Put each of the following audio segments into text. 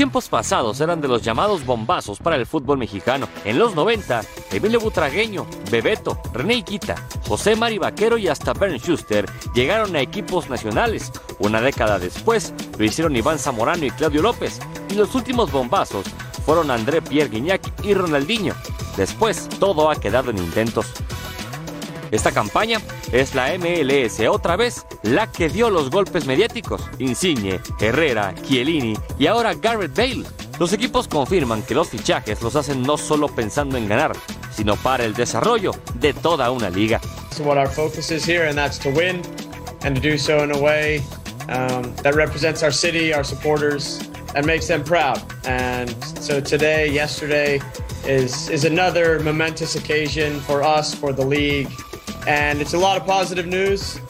Tiempos pasados eran de los llamados bombazos para el fútbol mexicano. En los 90, Emilio Butragueño, Bebeto, René Iquita, José Mari Vaquero y hasta Bernd Schuster llegaron a equipos nacionales. Una década después, lo hicieron Iván Zamorano y Claudio López. Y los últimos bombazos fueron André Pierre Guignac y Ronaldinho. Después, todo ha quedado en intentos. Esta campaña es la MLS otra vez la que dio los golpes mediáticos. Insigne, Herrera, Chiellini y ahora Garrett Bale. Los equipos confirman que los fichajes los hacen no solo pensando en ganar, sino para el desarrollo de toda una liga. So what our focus is here, and that's to win, and to do so in a way um, that represents our city, our supporters, and makes them proud. And so today, yesterday, is is another momentous occasion for us, for the league, and it's a lot of positive news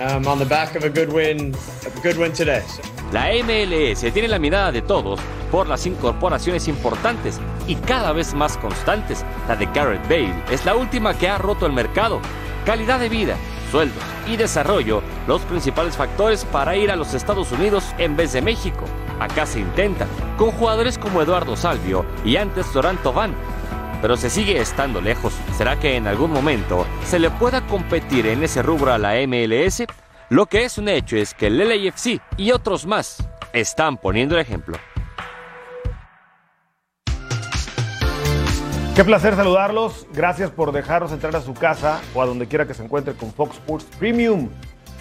um, on the back of a good win, a good win today. So. La MLS tiene la mirada de todos por las incorporaciones importantes y cada vez más constantes. La de Garrett Bale es la última que ha roto el mercado. Calidad de vida, sueldos y desarrollo, los principales factores para ir a los Estados Unidos en vez de México. Acá se intenta, con jugadores como Eduardo Salvio y antes Doranto Van, pero se sigue estando lejos. ¿Será que en algún momento se le pueda competir en ese rubro a la MLS? Lo que es un hecho es que el LAFC y otros más están poniendo el ejemplo. Qué placer saludarlos. Gracias por dejarnos entrar a su casa o a donde quiera que se encuentre con Fox Sports Premium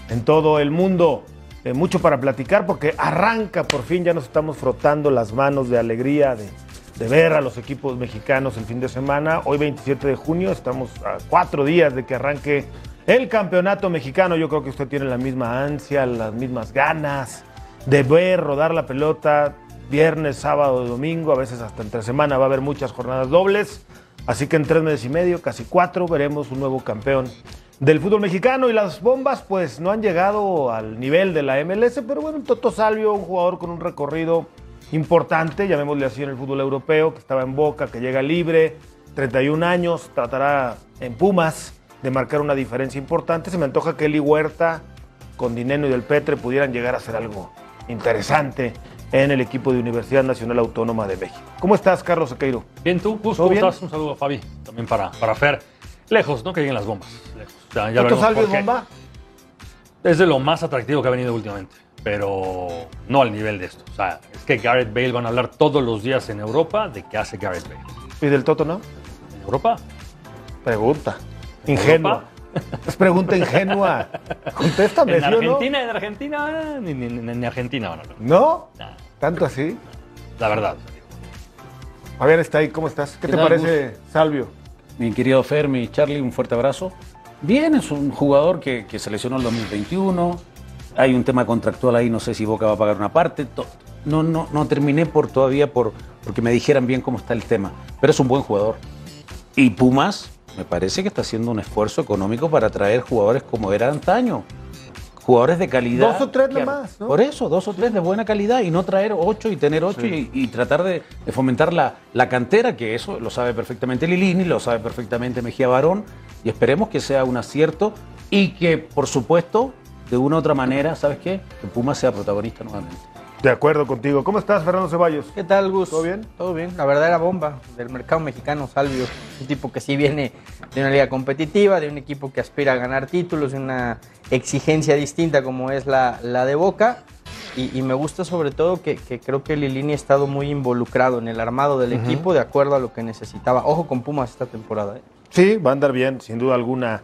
en todo el mundo. Eh, mucho para platicar porque arranca por fin, ya nos estamos frotando las manos de alegría de, de ver a los equipos mexicanos el fin de semana. Hoy 27 de junio, estamos a cuatro días de que arranque el campeonato mexicano. Yo creo que usted tiene la misma ansia, las mismas ganas de ver rodar la pelota viernes, sábado, domingo, a veces hasta entre semana va a haber muchas jornadas dobles. Así que en tres meses y medio, casi cuatro, veremos un nuevo campeón del fútbol mexicano. Y las bombas, pues no han llegado al nivel de la MLS, pero bueno, Toto Salvio, un jugador con un recorrido importante, llamémosle así en el fútbol europeo, que estaba en Boca, que llega libre, 31 años, tratará en Pumas de marcar una diferencia importante. Se me antoja que Eli Huerta, con Dineno y Del Petre pudieran llegar a hacer algo interesante en el equipo de Universidad Nacional Autónoma de México. ¿Cómo estás, Carlos Sequeiro? Bien, tú, Gus, ¿cómo estás? Un saludo a Fabi, también para, para Fer. Lejos, ¿no? Que lleguen las bombas. Lejos. Ya, ya ¿Toto veremos Salvio por es qué. bomba? Es de lo más atractivo que ha venido últimamente, pero no al nivel de esto. O sea, es que Garrett Bale van a hablar todos los días en Europa de qué hace Garrett Bale. ¿Y del Toto no? ¿En Europa? Pregunta. Ingenua. Es pregunta ingenua. Contéstame, En ¿sí o no? Argentina, en Argentina, ni, ni- ni- ni Argentina van a hablar. ¿No? Nah, ¿Tanto así? la verdad. Fabián está ahí, ¿cómo estás? ¿Qué, ¿Qué te tal, parece, Salvio? Mi querido Fermi, Charlie, un fuerte abrazo. Bien, es un jugador que, que seleccionó el 2021. Hay un tema contractual ahí, no sé si Boca va a pagar una parte. No, no, no terminé por todavía por, porque me dijeran bien cómo está el tema. Pero es un buen jugador. Y Pumas, me parece que está haciendo un esfuerzo económico para traer jugadores como era antaño. Jugadores de calidad. Dos o tres que- nomás, ¿no? Por eso, dos o tres de buena calidad y no traer ocho y tener ocho y, y tratar de, de fomentar la, la cantera, que eso lo sabe perfectamente Lilini, lo sabe perfectamente Mejía Barón, y esperemos que sea un acierto y que, por supuesto, de una u otra manera, ¿sabes qué? Que Pumas sea protagonista nuevamente. De acuerdo contigo. ¿Cómo estás, Fernando Ceballos? ¿Qué tal, Gus? ¿Todo bien? Todo bien. La verdadera bomba del mercado mexicano, Salvio. Un tipo que sí viene de una liga competitiva, de un equipo que aspira a ganar títulos, de una exigencia distinta como es la, la de Boca. Y, y me gusta sobre todo que, que creo que Lilini ha estado muy involucrado en el armado del equipo de acuerdo a lo que necesitaba. Ojo con Pumas esta temporada. ¿eh? Sí, va a andar bien, sin duda alguna,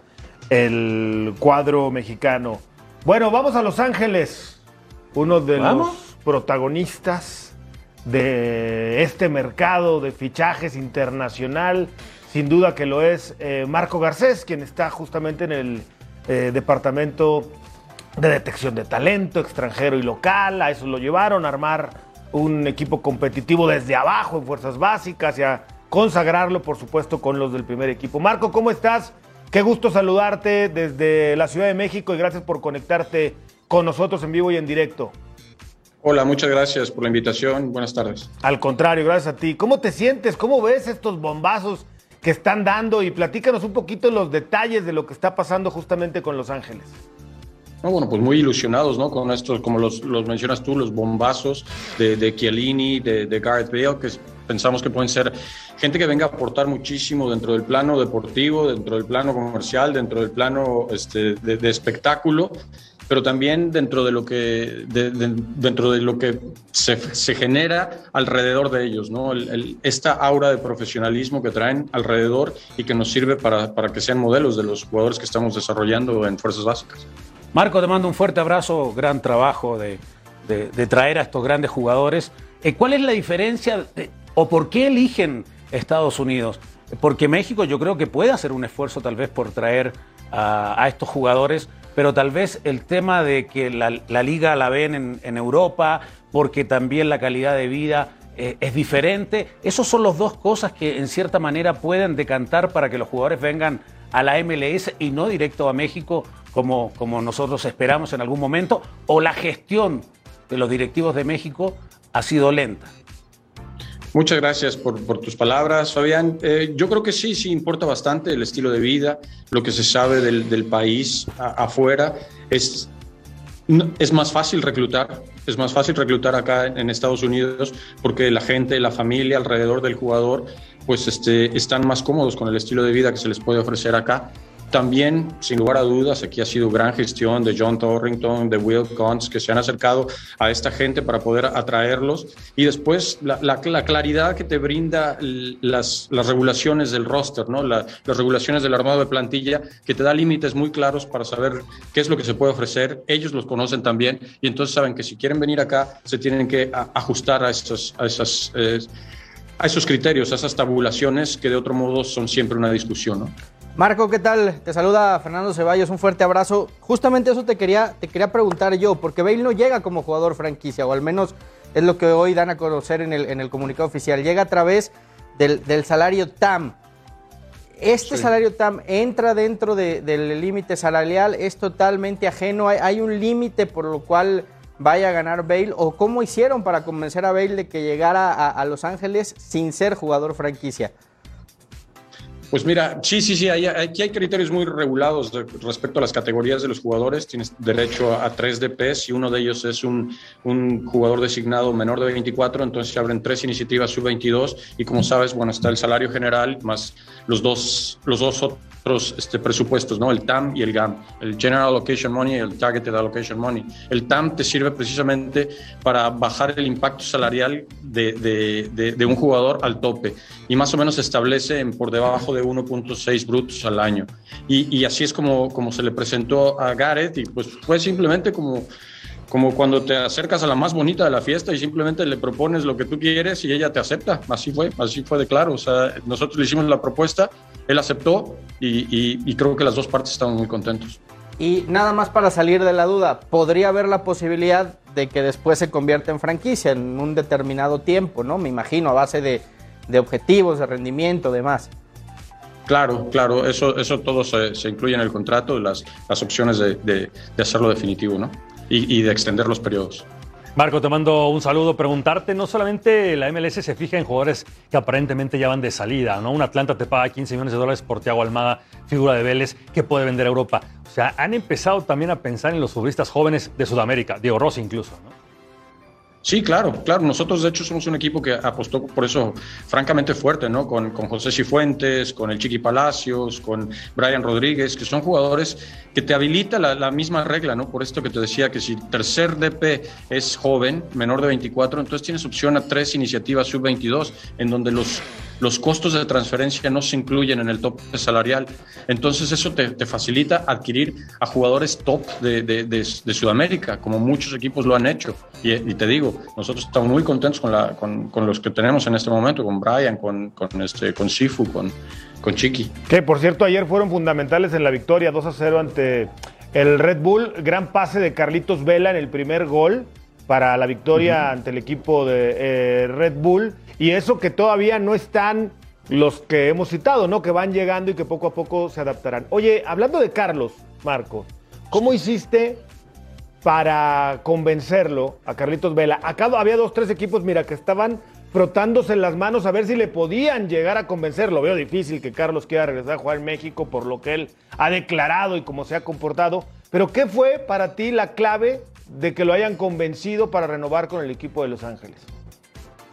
el cuadro mexicano. Bueno, vamos a Los Ángeles. Uno de Vamos. los protagonistas de este mercado de fichajes internacional, sin duda que lo es eh, Marco Garcés, quien está justamente en el eh, departamento de detección de talento extranjero y local. A eso lo llevaron, a armar un equipo competitivo desde abajo en fuerzas básicas y a consagrarlo, por supuesto, con los del primer equipo. Marco, ¿cómo estás? Qué gusto saludarte desde la Ciudad de México y gracias por conectarte con nosotros en vivo y en directo. Hola, muchas gracias por la invitación. Buenas tardes. Al contrario, gracias a ti. ¿Cómo te sientes? ¿Cómo ves estos bombazos que están dando? Y platícanos un poquito los detalles de lo que está pasando justamente con Los Ángeles. bueno, pues muy ilusionados, ¿no? Con estos, como los, los mencionas tú, los bombazos de, de Chiellini, de, de Gareth Bale, que pensamos que pueden ser gente que venga a aportar muchísimo dentro del plano deportivo, dentro del plano comercial, dentro del plano este, de, espectáculo pero también dentro de lo que, de, de, dentro de lo que se, genera alrededor de ellos, ¿no? Esta aura de profesionalismo que traen alrededor y que nos sirve para, para que sean modelos de los jugadores que estamos desarrollando en Fuerzas Básicas. Marco, te mando un fuerte abrazo, gran trabajo de, de, traer a estos grandes jugadores. Eh, ¿Cuál es la diferencia o por qué eligen Estados Unidos? Porque México yo creo que puede hacer un esfuerzo tal vez por traer a, estos jugadores pero tal vez el tema de que la, liga la ven en, en, Europa, porque también la calidad de vida eh, es diferente, esos son las dos cosas que en cierta manera pueden decantar para que los jugadores vengan a la MLS y no directo a México como, como nosotros esperamos en algún momento, o la gestión de los directivos de México ha sido lenta. Muchas gracias por, tus palabras, Fabián. Eh, yo creo que sí, sí importa bastante el estilo de vida, lo que se sabe del, país afuera. Es, es más fácil reclutar, es más fácil reclutar acá en Estados Unidos porque la gente, la familia alrededor del jugador, pues este, están más cómodos con el estilo de vida que se les puede ofrecer acá. También, sin lugar a dudas, aquí ha sido gran gestión de John Torrington, de Will Guns, que se han acercado a esta gente para poder atraerlos. Y después, la, la, la claridad que te brinda las, regulaciones del roster, ¿no? La, las regulaciones del armado de plantilla, que te da límites muy claros para saber qué es lo que se puede ofrecer. Ellos los conocen también y entonces saben que si quieren venir acá, se tienen que ajustar a. Eh, a esos criterios, a esas tabulaciones que de otro modo son siempre una discusión, ¿no? Marco, ¿qué tal? Te saluda Fernando Ceballos, un fuerte abrazo. Justamente eso te quería, te quería preguntar yo, porque Bale no llega como jugador franquicia, o al menos es lo que hoy dan a conocer en el, en el comunicado oficial. Llega a través del, del salario TAM. ¿Este sí. salario TAM entra dentro de, del límite salarial? ¿Es totalmente ajeno? ¿Hay, hay un límite por lo cual vaya a ganar Bale? ¿O cómo hicieron para convencer a Bale de que llegara a, a Los Ángeles sin ser jugador franquicia? Pues mira, sí, sí, sí, hay, aquí hay criterios muy regulados de, respecto a las categorías de los jugadores. Tienes derecho a, a tres DPs y uno de ellos es un, un, jugador designado menor de 24, entonces se abren tres iniciativas sub-22 y como sabes, bueno, está el salario general más los dos, los dos otros este, presupuestos, ¿no? El TAM y el GAM, el General Allocation Money y el Targeted Allocation Money. El TAM te sirve precisamente para bajar el impacto salarial de, de, de, un jugador al tope y más o menos se establece en por debajo de 1.6 brutos al año. Y, así es como, como se le presentó a Gareth y pues fue simplemente como, como cuando te acercas a la más bonita de la fiesta y simplemente le propones lo que tú quieres y ella te acepta. Así fue, así fue de claro. O sea, nosotros le hicimos la propuesta, él aceptó y creo que las dos partes estaban muy contentos. Y nada más para salir de la duda, ¿podría haber la posibilidad de que después se convierta en franquicia en un determinado tiempo, ¿no? Me imagino, a base de, de objetivos, de rendimiento, demás. Claro, claro, eso, eso todo se, incluye en el contrato, las, las opciones de, de, hacerlo definitivo, ¿no? Y, y, de extender los periodos. Marco, te mando un saludo. Preguntarte, no solamente la MLS se fija en jugadores que aparentemente ya van de salida, ¿no? Un Atlanta te paga 15 millones de dólares por Thiago Almada, figura de Vélez, que puede vender a Europa. O sea, han empezado también a pensar en los futbolistas jóvenes de Sudamérica, Diego Rossi incluso, ¿no? Sí, claro, claro. Nosotros, de hecho, somos un equipo que apostó por eso francamente fuerte, ¿no? Con, con José Cifuentes, con el Chiqui Palacios, con Brian Rodríguez, que son jugadores que te habilita la, la, misma regla, ¿no? Por esto que te decía que si tercer DP es joven, menor de 24, entonces tienes opción a tres iniciativas sub-22, en donde los, los costos de transferencia no se incluyen en el tope salarial. Entonces eso te, te facilita adquirir a jugadores top de, de, de, Sudamérica, como muchos equipos lo han hecho. Y, y te digo, nosotros estamos muy contentos con, la, con, con, los que tenemos en este momento, con Brian, con, con, este, con Sifu, con, con Chiqui. Que por cierto ayer fueron fundamentales en la victoria 2 a 0 ante el Red Bull. Gran pase de Carlitos Vela en el primer gol para la victoria uh -huh. ante el equipo de eh, Red Bull. Y eso que todavía no están los que hemos citado, ¿no? Que van llegando y que poco a poco se adaptarán. Oye, hablando de Carlos, Marco, ¿cómo hiciste para convencerlo a Carlitos Vela? Acá había dos, tres equipos, mira, que estaban frotándose las manos a ver si le podían llegar a convencerlo. Veo difícil que Carlos quiera regresar a jugar en México por lo que él ha declarado y cómo se ha comportado. Pero ¿qué fue para ti la clave de que lo hayan convencido para renovar con el equipo de Los Ángeles?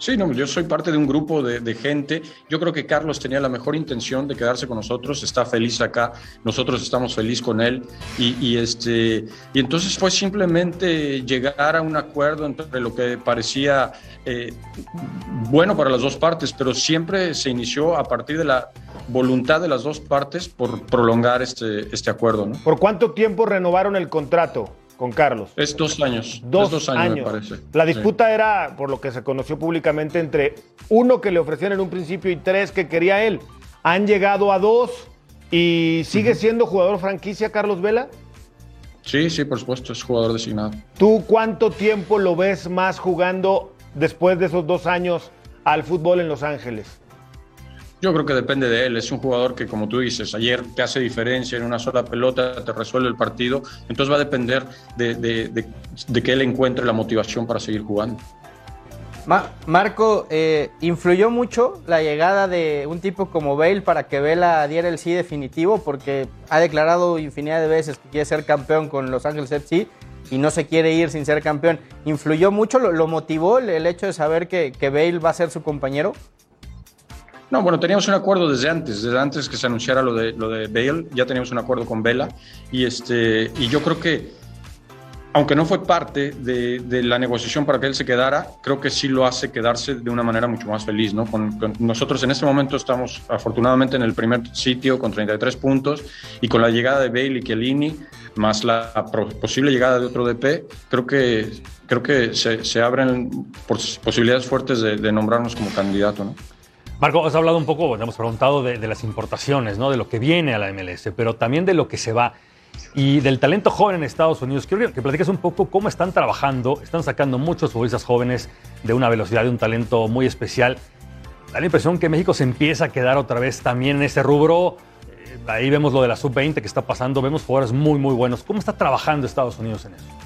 Sí, no, yo soy parte de un grupo de, gente. Yo creo que Carlos tenía la mejor intención de quedarse con nosotros, está feliz acá, nosotros estamos felices con él. Y, este, y entonces fue simplemente llegar a un acuerdo entre lo que parecía eh, bueno para las dos partes, pero siempre se inició a partir de la voluntad de las dos partes por prolongar este, este acuerdo. ¿Por cuánto tiempo renovaron el contrato? Con Carlos. Es dos años. Dos, años, me parece. La disputa era, por lo que se conoció públicamente, entre uno que le ofrecían en un principio y tres que quería él. Han llegado a dos y sigue siendo jugador franquicia Carlos Vela. Sí, sí, por supuesto, es jugador designado. ¿Tú cuánto tiempo lo ves más jugando después de esos dos años al fútbol en Los Ángeles? Yo creo que depende de él. Es un jugador que, como tú dices, ayer te hace diferencia en una sola pelota, te resuelve el partido. Entonces va a depender de, que él encuentre la motivación para seguir jugando. Marco, eh, ¿influyó mucho la llegada de un tipo como Bale para que Vela diera el sí definitivo? Porque ha declarado infinidad de veces que quiere ser campeón con Los Ángeles FC y no se quiere ir sin ser campeón. ¿Influyó mucho? ¿Lo, motivó el, hecho de saber que Bale va a ser su compañero? No, bueno, teníamos un acuerdo desde antes, desde antes que se anunciara lo de, lo de Bale, ya teníamos un acuerdo con Vela y, este, y yo creo que, aunque no fue parte de, la negociación para que él se quedara, creo que sí lo hace quedarse de una manera mucho más feliz, ¿no? Con, nosotros en este momento estamos afortunadamente en el primer sitio con 33 puntos y con la llegada de Bale y Chiellini, más la posible llegada de otro DP, creo que, creo que se, se abren posibilidades fuertes de, de nombrarnos como candidato, ¿no? Marco, has hablado un poco, hemos preguntado de, las importaciones, ¿no? de lo que viene a la MLS, pero también de lo que se va y del talento joven en Estados Unidos. Quiero que platiques un poco cómo están trabajando. Están sacando muchos futbolistas jóvenes de una velocidad, de un talento muy especial. Da la impresión que México se empieza a quedar otra vez también en ese rubro. Eh, ahí vemos lo de la sub-20 que está pasando. Vemos jugadores muy, muy buenos. ¿Cómo está trabajando Estados Unidos en eso?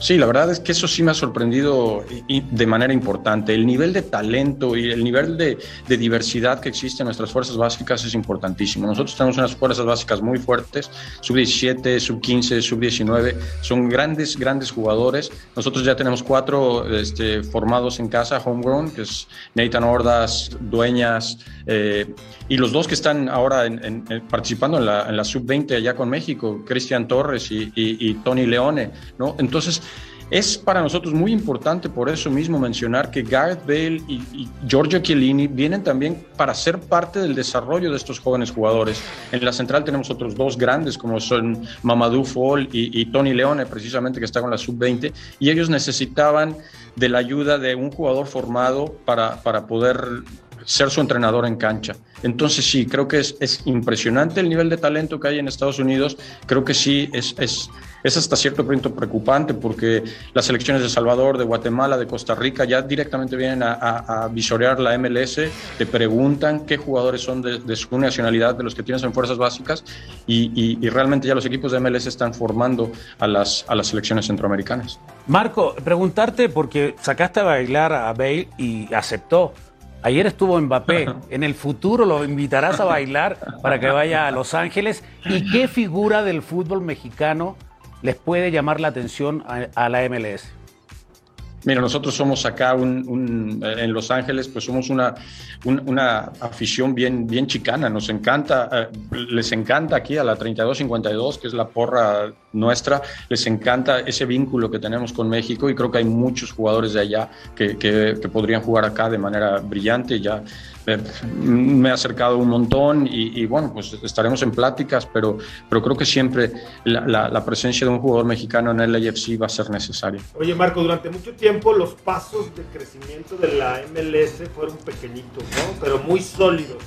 Sí, la verdad es que eso sí me ha sorprendido de manera importante. El nivel de talento y el nivel de, diversidad que existe en nuestras fuerzas básicas es importantísimo. Nosotros tenemos unas fuerzas básicas muy fuertes, sub-17, sub-15, sub-19, son grandes, grandes jugadores. Nosotros ya tenemos cuatro este, formados en casa, homegrown, que es Nathan Ordas, Dueñas, eh, y los dos que están ahora participando en la, sub-20 allá con México, Cristian Torres y, Tony Leone, ¿no? Entonces, es para nosotros muy importante por eso mismo mencionar que Gareth Bale y, Giorgio Chiellini vienen también para ser parte del desarrollo de estos jóvenes jugadores. En la central tenemos otros dos grandes como son Mamadou Fall y, y Tony Leone, precisamente que está con la sub-20, y ellos necesitaban de la ayuda de un jugador formado para, para poder ser su entrenador en cancha. Entonces sí, creo que es, es, impresionante el nivel de talento que hay en Estados Unidos. Creo que sí, es, es, es hasta cierto punto preocupante porque las selecciones de Salvador, de Guatemala, de Costa Rica ya directamente vienen a, visorear la MLS, te preguntan qué jugadores son de, su nacionalidad, de los que tienes en fuerzas básicas y, y, realmente ya los equipos de MLS están formando a las, a las selecciones centroamericanas. Marco, preguntarte porque sacaste a bailar a Bale y aceptó. Ayer estuvo Mbappé. En el futuro lo invitarás a bailar para que vaya a Los Ángeles. ¿Y qué figura del fútbol mexicano les puede llamar la atención a, la MLS? Mira, nosotros somos acá en Los Ángeles, pues somos una, una afición bien, bien chicana. Nos encanta, eh, les encanta aquí a la 3252, que es la porra nuestra, les encanta ese vínculo que tenemos con México y creo que hay muchos jugadores de allá que, que, podrían jugar acá de manera brillante. Ya me he acercado un montón y, bueno, pues estaremos en pláticas, pero, pero creo que siempre la, la, presencia de un jugador mexicano en el AFC va a ser necesaria. Oye Marco, durante mucho tiempo los pasos de crecimiento de la MLS fueron pequeñitos, ¿no? Pero muy sólidos.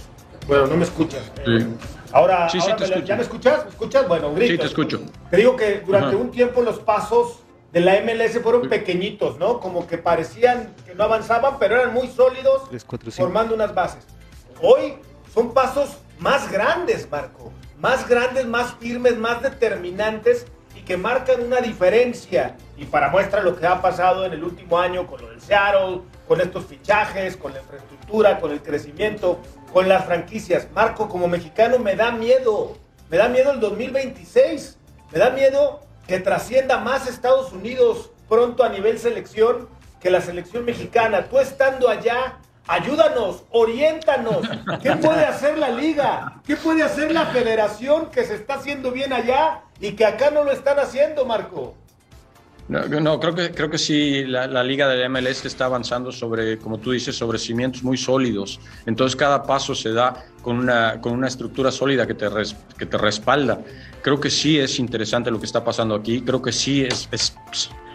Bueno, no me escuchas. Sí. Ahora, ¿ya me escuchas? ¿Me escuchas? Bueno, grito. Sí, te escucho. Te digo que durante un tiempo los pasos de la MLS fueron pequeñitos, ¿no? Como que parecían que no avanzaban, pero eran muy sólidos, formando unas bases. Hoy son pasos más grandes, Marco. Más grandes, más firmes, más determinantes y que marcan una diferencia. Y para muestra lo que ha pasado en el último año con lo del Seattle, con estos fichajes, con la infraestructura, con el crecimiento, con las franquicias. Marco, como mexicano me da miedo. Me da miedo el 2026 Me da miedo que trascienda más Estados Unidos pronto a nivel selección que la selección mexicana. Tú estando allá, ayúdanos, oriéntanos. ¿Qué puede hacer la liga? ¿Qué puede hacer la federación que se está haciendo bien allá y que acá no lo están haciendo, Marco? No, creo que creo que sí la, la, liga del MLS está avanzando sobre, como tú dices, sobre cimientos muy sólidos. Entonces cada paso se da con una, con una estructura sólida que te, res, que te respalda. Creo que sí es interesante lo que está pasando aquí. Creo que sí es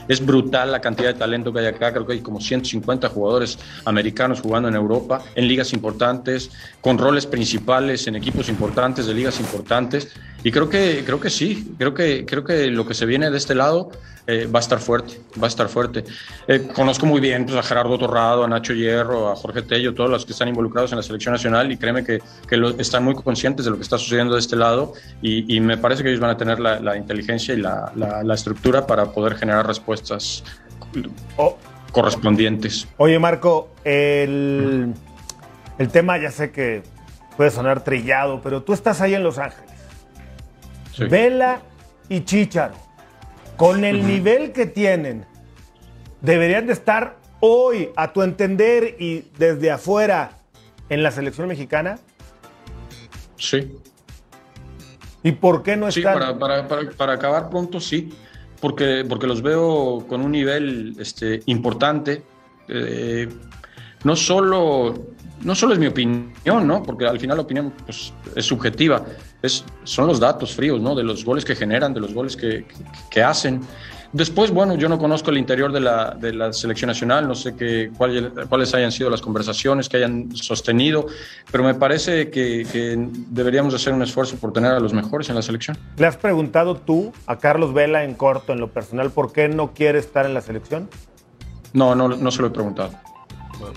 es brutal la cantidad de talento que hay acá. Creo que hay como 150 jugadores americanos jugando en Europa, en ligas importantes, con roles principales, en equipos importantes, de ligas importantes. Y creo que, creo que sí, creo que, creo que lo que se viene de este lado eh, va a estar fuerte, va a estar fuerte. Eh, conozco muy bien pues, a Gerardo Torrado, a Nacho Hierro, a Jorge Tello, todos los que están involucrados en la selección nacional y créeme que, que están muy conscientes de lo que está sucediendo de este lado y, me parece que ellos van a tener la, inteligencia y la, estructura para poder generar respuestas oh. correspondientes. Oye Marco, el, el tema ya sé que puede sonar trillado, pero tú estás ahí en Los Ángeles. Sí. Vela y Chicharo con el uh -huh. nivel que tienen, deberían de estar hoy, a tu entender, y desde afuera en la selección mexicana. Sí. ¿Y por qué no sí, están? Para, para, para, para, acabar pronto, sí. Porque, porque los veo con un nivel este, importante. Eh, no solo no solo es mi opinión, ¿no? Porque al final la opinión pues, es subjetiva, es, son los datos fríos, ¿no? De los goles que generan, de los goles que, que, que hacen. Después, bueno, yo no conozco el interior de la, de la selección nacional, no sé qué, cuál, cuáles hayan sido las conversaciones que hayan sostenido, pero me parece que, que, deberíamos hacer un esfuerzo por tener a los mejores en la selección. ¿Le has preguntado tú a Carlos Vela en corto, en lo personal, por qué no quiere estar en la selección? No, no, no se lo he preguntado.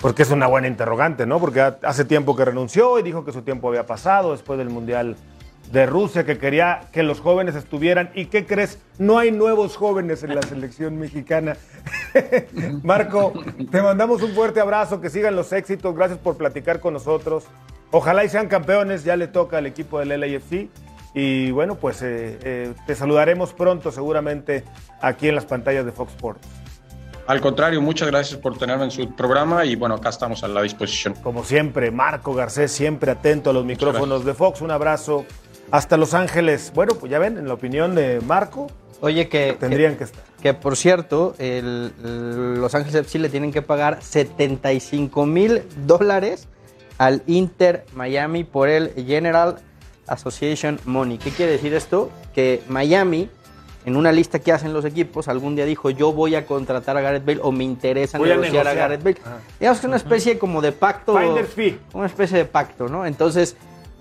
Porque es una buena interrogante, ¿no? Porque hace tiempo que renunció y dijo que su tiempo había pasado después del Mundial de Rusia, que quería que los jóvenes estuvieran. ¿Y qué crees? No hay nuevos jóvenes en la selección mexicana. Marco, te mandamos un fuerte abrazo, que sigan los éxitos. Gracias por platicar con nosotros. Ojalá y sean campeones, ya le toca al equipo del LAFC. Y bueno, pues eh, eh, te saludaremos pronto, seguramente, aquí en las pantallas de Fox Sports. Al contrario, muchas gracias por tenerme en su programa y bueno, acá estamos a la disposición. Como siempre, Marco Garcés, siempre atento a los micrófonos de Fox. Un abrazo hasta Los Ángeles. Bueno, pues ya ven, en la opinión de Marco, Oye, que. tendrían que, que, estar. Que por cierto, el, el Los Ángeles FC le tienen que pagar 75 mil dólares al Inter Miami por el General Association Money. ¿Qué quiere decir esto? Que Miami en una lista que hacen los equipos, algún día dijo yo voy a contratar a Gareth Bale o me interesa voy negociar a, a, Gareth Bale. Ajá. Digamos que es una especie como de pacto. Finder fee. Una especie de pacto, ¿no? Entonces,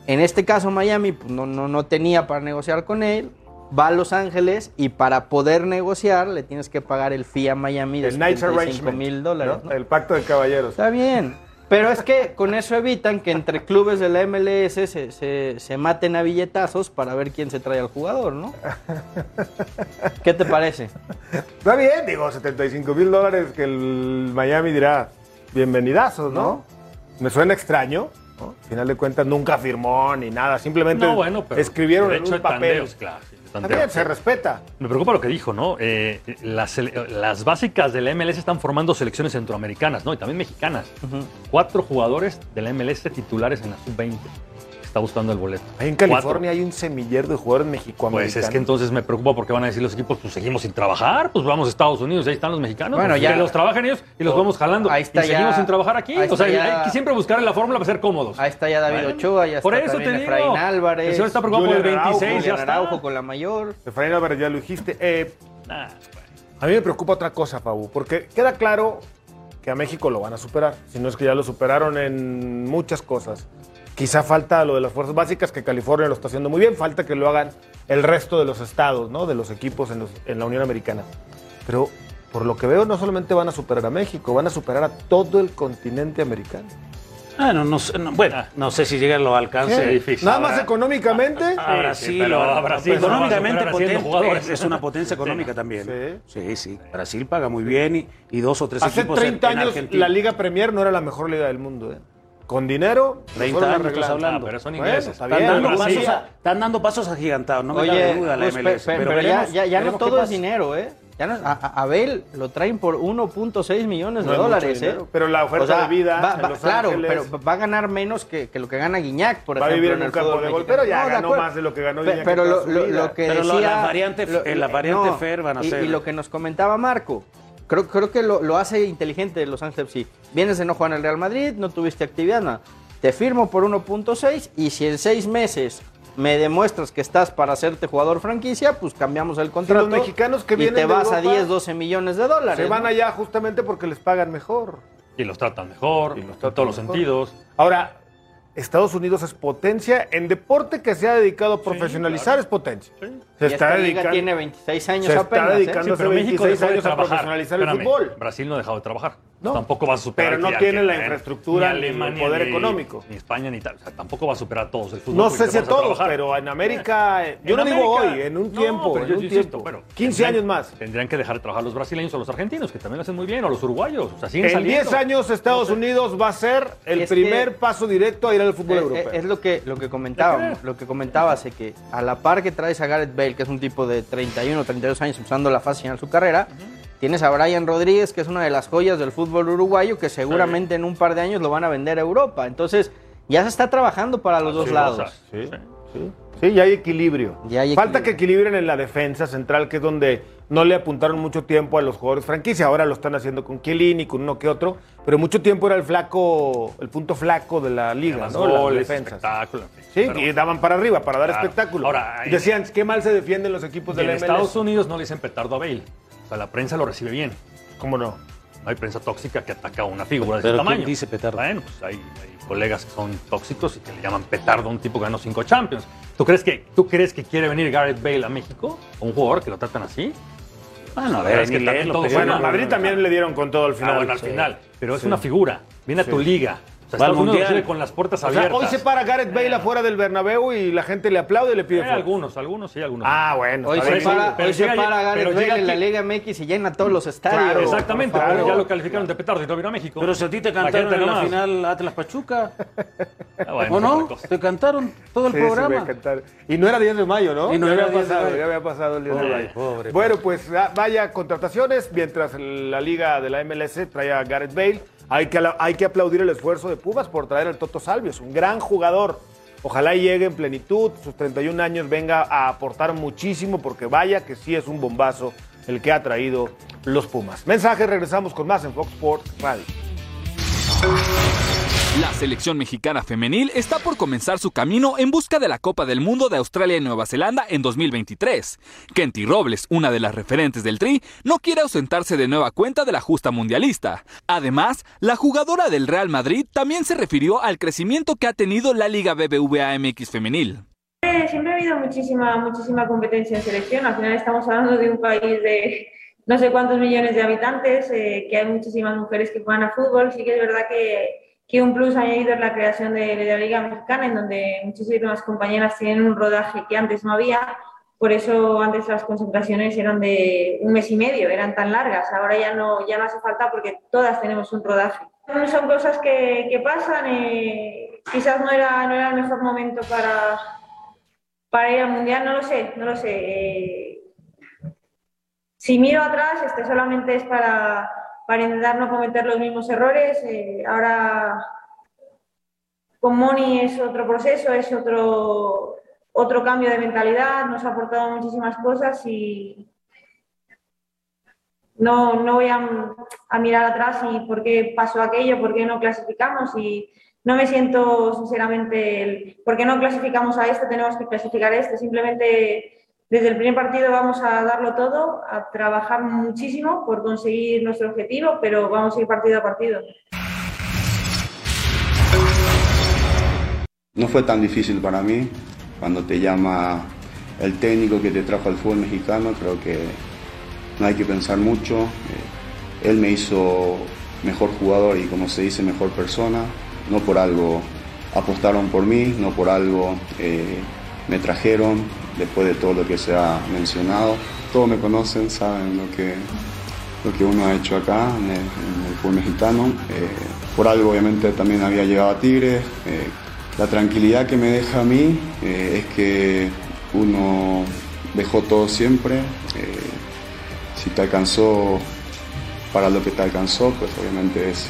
en este caso Miami pues, no, no, no tenía para negociar con él, va a Los Ángeles y para poder negociar le tienes que pagar el fee a Miami de 75 mil dólares. El pacto de caballeros. Está bien. Pero es que con eso evitan que entre clubes de la MLS se, se, se, maten a billetazos para ver quién se trae al jugador, ¿no? ¿Qué te parece? Está bien, digo, 75 mil dólares que el Miami dirá, bienvenidazos, ¿no? ¿no? Me suena extraño, final de cuentas nunca firmó ni nada, simplemente no, bueno, escribieron en un papel. Tandeos, claro. También se respeta. Me preocupa lo que dijo, ¿no? Eh, las, las, básicas de la MLS están formando selecciones centroamericanas, ¿no? Y también mexicanas. Uh -huh. Cuatro jugadores de la MLS titulares en la sub-20. Está buscando el boleto. Ahí en California Cuatro. hay un semillero de jugadores mexicoamericanos. Pues es que entonces me preocupa porque van a decir los equipos, pues seguimos sin trabajar, pues vamos a Estados Unidos, ahí están los mexicanos. Bueno, pues, ya. Que los trabajan ellos y los oh, vamos jalando. Ahí está y ya, seguimos sin trabajar aquí. O sea, ya, hay que siempre buscar la fórmula para ser cómodos. Ahí está ya David bueno, Ochoa, ya por está eso te digo. Efraín Álvarez. El señor está preocupado por el 26, Araujo, ya está. Araujo con la mayor. Efraín Álvarez, ya lo dijiste. Eh, nah, a mí me preocupa otra cosa, Pau, porque queda claro que a México lo van a superar, si no es que ya lo superaron en muchas cosas. Quizá falta lo de las fuerzas básicas, que California lo está haciendo muy bien, falta que lo hagan el resto de los estados, ¿no? de los equipos en, los, en la Unión Americana. Pero por lo que veo, no solamente van a superar a México, van a superar a todo el continente americano. Ah, no, no, no, bueno, no sé si llegan los alcances. Sí, difícil. Nada más económicamente. A, a Brasil, sí, pero a Brasil económicamente potente, es una potencia económica sí. también. Sí. sí, sí. Brasil paga muy bien y, y dos o tres Hace equipos 30 en, años en la Liga Premier no era la mejor liga del mundo. ¿eh? Con dinero, lo 30 fueron años estás arreglando. hablando. Ah, pero son Bueno, ingleses. está Están dando, pasos, a- están dando pasos agigantados, no me Oye, cabe duda la pues, MLS. pe- pe- pero, veremos- ya, ya, ya no todo es dinero, ¿eh? Ya no, a, Abel lo traen por 1.6 millones No de dólares, ¿eh? pero la oferta de vida va- en va- Los claro, Ángeles- pero va a ganar menos que, que lo que gana Guiñac, por Va a ejemplo. vivir en un el campo de gol, pero ya de ganó más de lo que ganó Guiñac en Pero toda lo, lo- lo que Pero decía... las variantes- lo- eh, las variantes Fer van a y, ser- y lo que nos comentaba Marco, creo, creo que lo, lo hace inteligente Los Ángeles sí. Vienes de no jugar en el Real Madrid, no tuviste actividad, nada. Te firmo por 1.6 y si en seis meses me demuestras que estás para hacerte jugador franquicia, pues cambiamos el contrato. mexicanos que y vienen te de vas a Europa 10, 12 millones de dólares. Se van ¿no? allá justamente porque les pagan mejor. Y los tratan mejor, Y los en tratan todos los mejor. sentidos. Ahora, Estados Unidos es potencia. En deporte que se ha dedicado a profesionalizar claro. es potencia. Sí. Se Y está esta liga dedicando. tiene 26 años se está apenas. ¿eh? dedicando- hace 26 dejó de años a trabajar. profesionalizar el fútbol. Brasil no ha dejado de trabajar. No. Tampoco va a superar. Pero no a tiene la infraestructura ni ni el poder ni- económico. Ni España ni tal. O sea, tampoco va a superar a todos el fútbol. No sé si a a todos, pero en América, eh, yo En no digo América- hoy, en un No, tiempo, pero en yo un insisto, tiempo. pero 15 tendrían- años más. Tendrían que dejar de trabajar los brasileños o los argentinos, que también lo hacen muy bien, o los uruguayos. O sea, siguen En saliendo. 10 años Estados Unidos va a ser el primer paso directo a ir al fútbol Eh, europeo. eh, Es lo que, lo que ¿De comentaba, qué? lo que comentaba hace que a la par que traes a Gareth Bale, que es un tipo de 31 o 32 años empezando la fase final de su carrera, tienes a Brian Rodríguez, que es una de las joyas del fútbol uruguayo, que seguramente en un par de años lo van a vender a Europa. Entonces, ya se está trabajando para los dos Sí, lados. Sí, sí. Sí, ya hay equilibrio. Ya hay Falta equilibrio. que equilibren en la defensa central, que es donde no le apuntaron mucho tiempo a los jugadores franquicia. Ahora lo están haciendo con Chiellini, con uno que otro. Pero mucho tiempo era el flaco, el punto flaco de la liga, ¿no? Las goles, defensas. espectáculo. en. Sí, Pero- y daban para arriba, para dar Claro. espectáculo. Ahora, y decían, qué mal se defienden los equipos de en la MLS. Estados Unidos no le dicen petardo a Bale. O sea, la prensa lo recibe bien. ¿Cómo no? No hay prensa tóxica que ataca a una figura de Pero ese ¿quién tamaño. dice petardo? Bueno, pues hay, hay colegas que son tóxicos y que le llaman petardo a un tipo que ganó cinco Champions. ¿Tú crees que, ¿Tú crees que quiere venir Gareth Bale a México? ¿Un jugador que lo tratan así? Bueno, a ver, es ni que también leer los todo Bueno, a Madrid también le dieron con todo al final. ah, bueno, al final. Pero es una figura. Viene a tu liga. O sea, Estados Unidos recibe con las puertas O sea, abiertas. hoy se para Gareth Bale afuera del Bernabéu y la gente le aplaude y le pide Eh, algunos, algunos sí, algunos. Ah, bueno. Hoy se para, pero hoy se llega- para Gareth pero Bale en la Liga MX y llena todos los estadios. Claro, Exactamente, pero ya lo calificaron de petardo y no vino a México. Pero si a ti te cantaron en la nomás. final Atlas Pachuca, Ah, bueno, ¿o no? Te cantaron todo el Sí, sí, programa. cantar. Y no era 10 de mayo, ¿no? Y no ya era había 10 de pasado, mayo. ya había pasado el 10 de mayo. pobre, bueno, pues ah, vaya contrataciones, mientras la liga de la MLS trae a Gareth Bale. Hay que, hay que aplaudir el esfuerzo de Pumas por traer al Toto Salvio, es un gran jugador. Ojalá llegue en plenitud, sus 31 años venga a aportar muchísimo, porque vaya que sí es un bombazo el que ha traído los Pumas. Mensaje, regresamos con más en Fox Sports Radio. La selección mexicana femenil está por comenzar su camino en busca de la Copa del Mundo de Australia y Nueva Zelanda en 2023. Kenty Robles, una de las referentes del Tri, no quiere ausentarse de nueva cuenta de la justa mundialista. Además, la jugadora del Real Madrid también se refirió al crecimiento que ha tenido la Liga BBVA MX femenil. Eh, Siempre ha habido muchísima, muchísima competencia en selección. Al final estamos hablando de un país de no sé cuántos millones de habitantes, eh, que hay muchísimas mujeres que juegan a fútbol. Sí que es verdad que, que un plus añadido es la creación de, la Liga Mexicana, en donde muchísimas compañeras tienen un rodaje que antes no había. Por eso antes las concentraciones eran de un mes y medio, eran tan largas. Ahora ya no, ya no hace falta porque todas tenemos un rodaje. Son cosas que, que pasan. eh, quizás no era, no era el mejor momento para, para ir al mundial, no lo sé, no lo sé. Eh, si miro atrás, este solamente es para, para intentar no cometer los mismos errores. Eh, ahora con Moni es otro proceso, es otro, otro cambio de mentalidad, nos ha aportado muchísimas cosas y no, no voy a, mirar atrás y por qué pasó aquello, por qué no clasificamos y no me siento sinceramente el por qué no clasificamos a este, tenemos que clasificar a este, simplemente desde el primer partido vamos a darlo todo, a trabajar muchísimo por conseguir nuestro objetivo, pero vamos a ir partido a partido. No fue tan difícil para mí cuando te llama el técnico que te trajo al fútbol mexicano, creo que no hay que pensar mucho. Eh, él me hizo mejor jugador y como se dice mejor persona, no por algo apostaron por mí, no por algo eh, me trajeron después de todo lo que se ha mencionado. Todos me conocen, saben lo que, lo que uno ha hecho acá en el, en el fútbol mexicano. Eh, por algo obviamente también había llegado a Tigre. Eh, la tranquilidad que me deja a mí eh, es que uno dejó todo siempre. Eh, si te alcanzó para lo que te alcanzó, pues obviamente es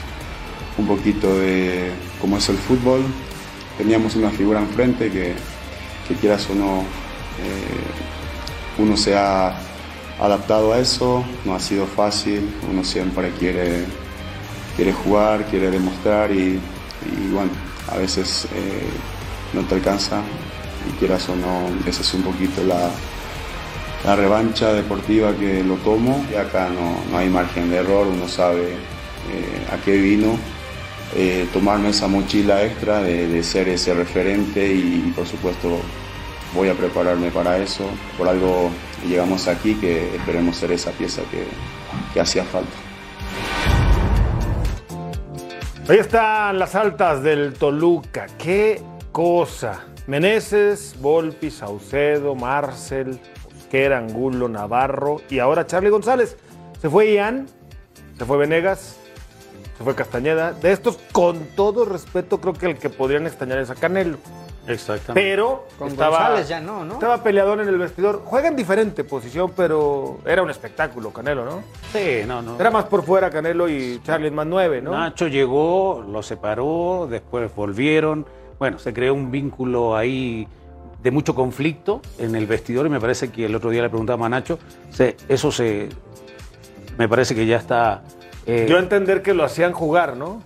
un poquito de cómo es el fútbol. Teníamos una figura enfrente que, que quieras o no, uno se ha adaptado a eso, no ha sido fácil, uno siempre quiere, quiere jugar, quiere demostrar y, bueno, a veces eh, no te alcanza y quieras o no, esa es un poquito la, la revancha deportiva que lo tomo y acá no, hay margen de error, uno sabe eh, a qué vino. Eh, tomarme esa mochila extra de, ser ese referente y por supuesto voy a prepararme para eso. Por algo llegamos aquí que esperemos ser esa pieza que, que hacía falta. Ahí están las altas del Toluca. ¡Qué cosa! Meneses, Volpi, Saucedo, Marcel, Osquera, Angulo, Navarro y ahora Charlie González. Se fue Ian, se fue Venegas, se fue Castañeda. De estos, con todo respeto, creo que el que podrían extrañar es a Canelo. Exactamente. Pero Con estaba, González ya no, ¿no? estaba peleador en el vestidor. Juega en diferente posición, pero era un espectáculo, Canelo, ¿no? Sí, no, no. Era más por fuera Canelo y Charlie más nueve, ¿no? Nacho llegó, lo separó, después volvieron. Bueno, se creó un vínculo ahí de mucho conflicto en el vestidor y me parece que el otro día le preguntaba a Nacho, se- eso se... Me parece que ya está... eh, Yo a entender que lo hacían jugar, ¿no?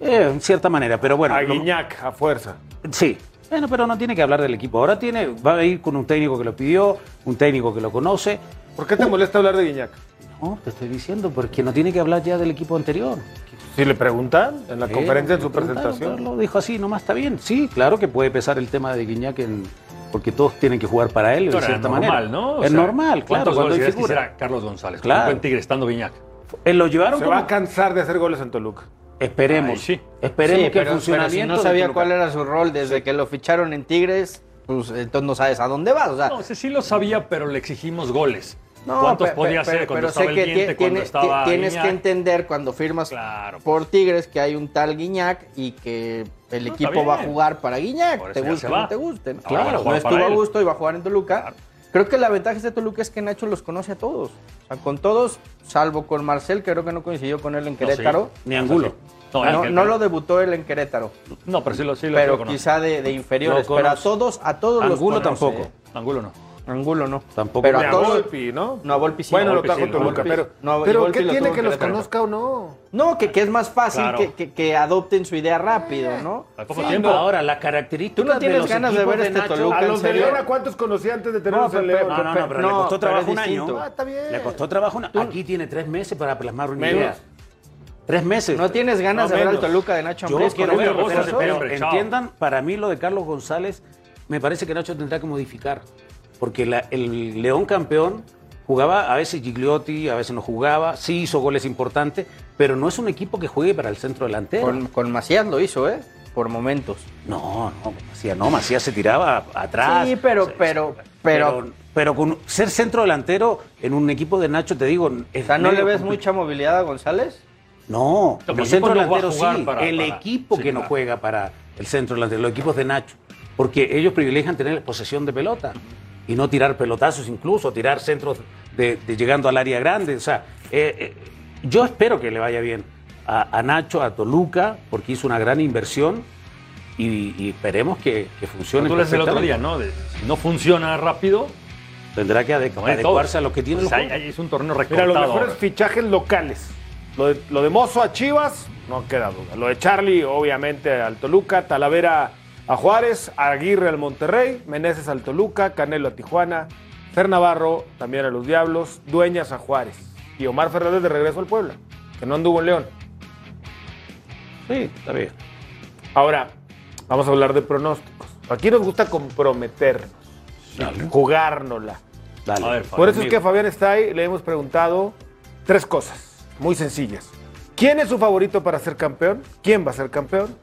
eh, en cierta manera, pero bueno. a lo- Guiñac, a fuerza. Sí. Bueno, pero no tiene que hablar del equipo. Ahora tiene, va a ir con un técnico que lo pidió, un técnico que lo conoce. ¿Por qué te molesta hablar de Guiñac? No, te estoy diciendo, porque no tiene que hablar ya del equipo anterior. Si le preguntan en la Sí, conferencia en su presentación. Lo dijo así, nomás está bien. Sí, claro que puede pesar el tema de Guiñac en- porque todos tienen que jugar para él de cierta normal, manera. ¿no? O es sea, normal, claro, ¿Cuántos cuando goles. Carlos González? Claro. Buen tigre estando Viñac. Él lo llevaron Se como- va a cansar de hacer goles en Toluca. Esperemos. Ay, sí. Esperemos Sí, que el pero- funcionamiento. pero si no sabía cuál era su rol desde que lo ficharon en Tigres, pues entonces no sabes a dónde vas. O sea, No, ese sí lo sabía, pero le exigimos goles. no, ¿Cuántos pe- podía hacer cuando pero estaba sé el que diente, cuando estaba ti- tienes Guiñac? que entender cuando firmas Claro. por Tigres que hay un tal Guiñac y que el No, equipo va a jugar para Guiñac, te guste o no te guste. A Claro, no estuvo a gusto y va a jugar en Toluca. Claro. Creo que la ventaja de Toluca es que Nacho los conoce a todos. O sea, con todos, salvo con Marcel, que creo que no coincidió con él en Querétaro. Ni Angulo. No, No, el- no lo debutó él en Querétaro, No, pero sí lo, sí lo pero quizá de, de inferiores. Pero a todos, a todos los Angulo conoce, tampoco. ¿eh? Angulo no. Angulo no. Tampoco. Pero a a todos. Volpi, ¿no? No, a Volpi sí. bueno, a lo trajo sí, Toluca, Volpi- pero, no, pero ¿qué lo tiene que los conozca o no? No, que, que es más fácil Claro. que, que- que adopten su idea rápido, ¿no? Al poco Sí, tiempo. Ahora, la característica. Tú no tienes de los ganas de ver este Nacho- Toluca, A en los de serio. León, ¿a cuántos conocía antes de tenerlos No, pero- León? No, no, no, pero, le No, costó pero trabajo es un año. distinto. Ah, está bien. Le costó trabajo un Aquí tiene tres meses para plasmar una idea. Tres meses. ¿No tienes ganas No, de ver al. Toluca de Nacho Yo Ambriz? quiero con ver, pero, entiendan, para mí lo de Carlos González, me parece que Nacho tendrá que modificar. Porque la- el León campeón jugaba a veces Gigliotti, a veces no jugaba, sí hizo goles importantes, pero no es un equipo que juegue para el centro delantero. Con, con Macías lo hizo, ¿eh? Por momentos. No, no, Macías no, Macías se tiraba atrás. Sí, pero, pero, pero, pero, pero con ser centro delantero en un equipo de Nacho, te digo. es o sea, ¿no le ves mucha movilidad a González? No, como el centro no delantero sí. para- el para- equipo sí, que no juega para el centro delantero, los equipos de Nacho. Porque ellos privilegian tener posesión de pelota y no tirar pelotazos incluso, tirar centros de, de llegando al área grande. O sea, eh, eh, yo espero que le vaya bien a, a Nacho, a Toluca, porque hizo una gran inversión y, y esperemos que, que funcione. Tú el otro día. ¿no? De- si no funciona rápido, Tendrá que adecuarse a lo que tiene Pues el ahí- juego. ahí es un torneo Mira, recortado. los mejores ahora. fichajes locales. Lo de, lo de Mozo a Chivas, no queda duda. Lo de Charlie, obviamente, al Toluca. Talavera a Juárez. Aguirre al Monterrey. Meneses al Toluca. Canelo a Tijuana. Fer Navarro también a los Diablos. Dueñas a Juárez. Y Omar Fernández de regreso al Puebla, que no anduvo en León. Sí, está bien. Ahora, vamos a hablar de pronósticos. Aquí nos gusta comprometernos, jugárnosla. Dale. A ver, Por eso es que a Fabián está ahí, le hemos preguntado tres cosas muy sencillas. ¿Quién es su favorito para ser campeón? ¿Quién va a ser campeón?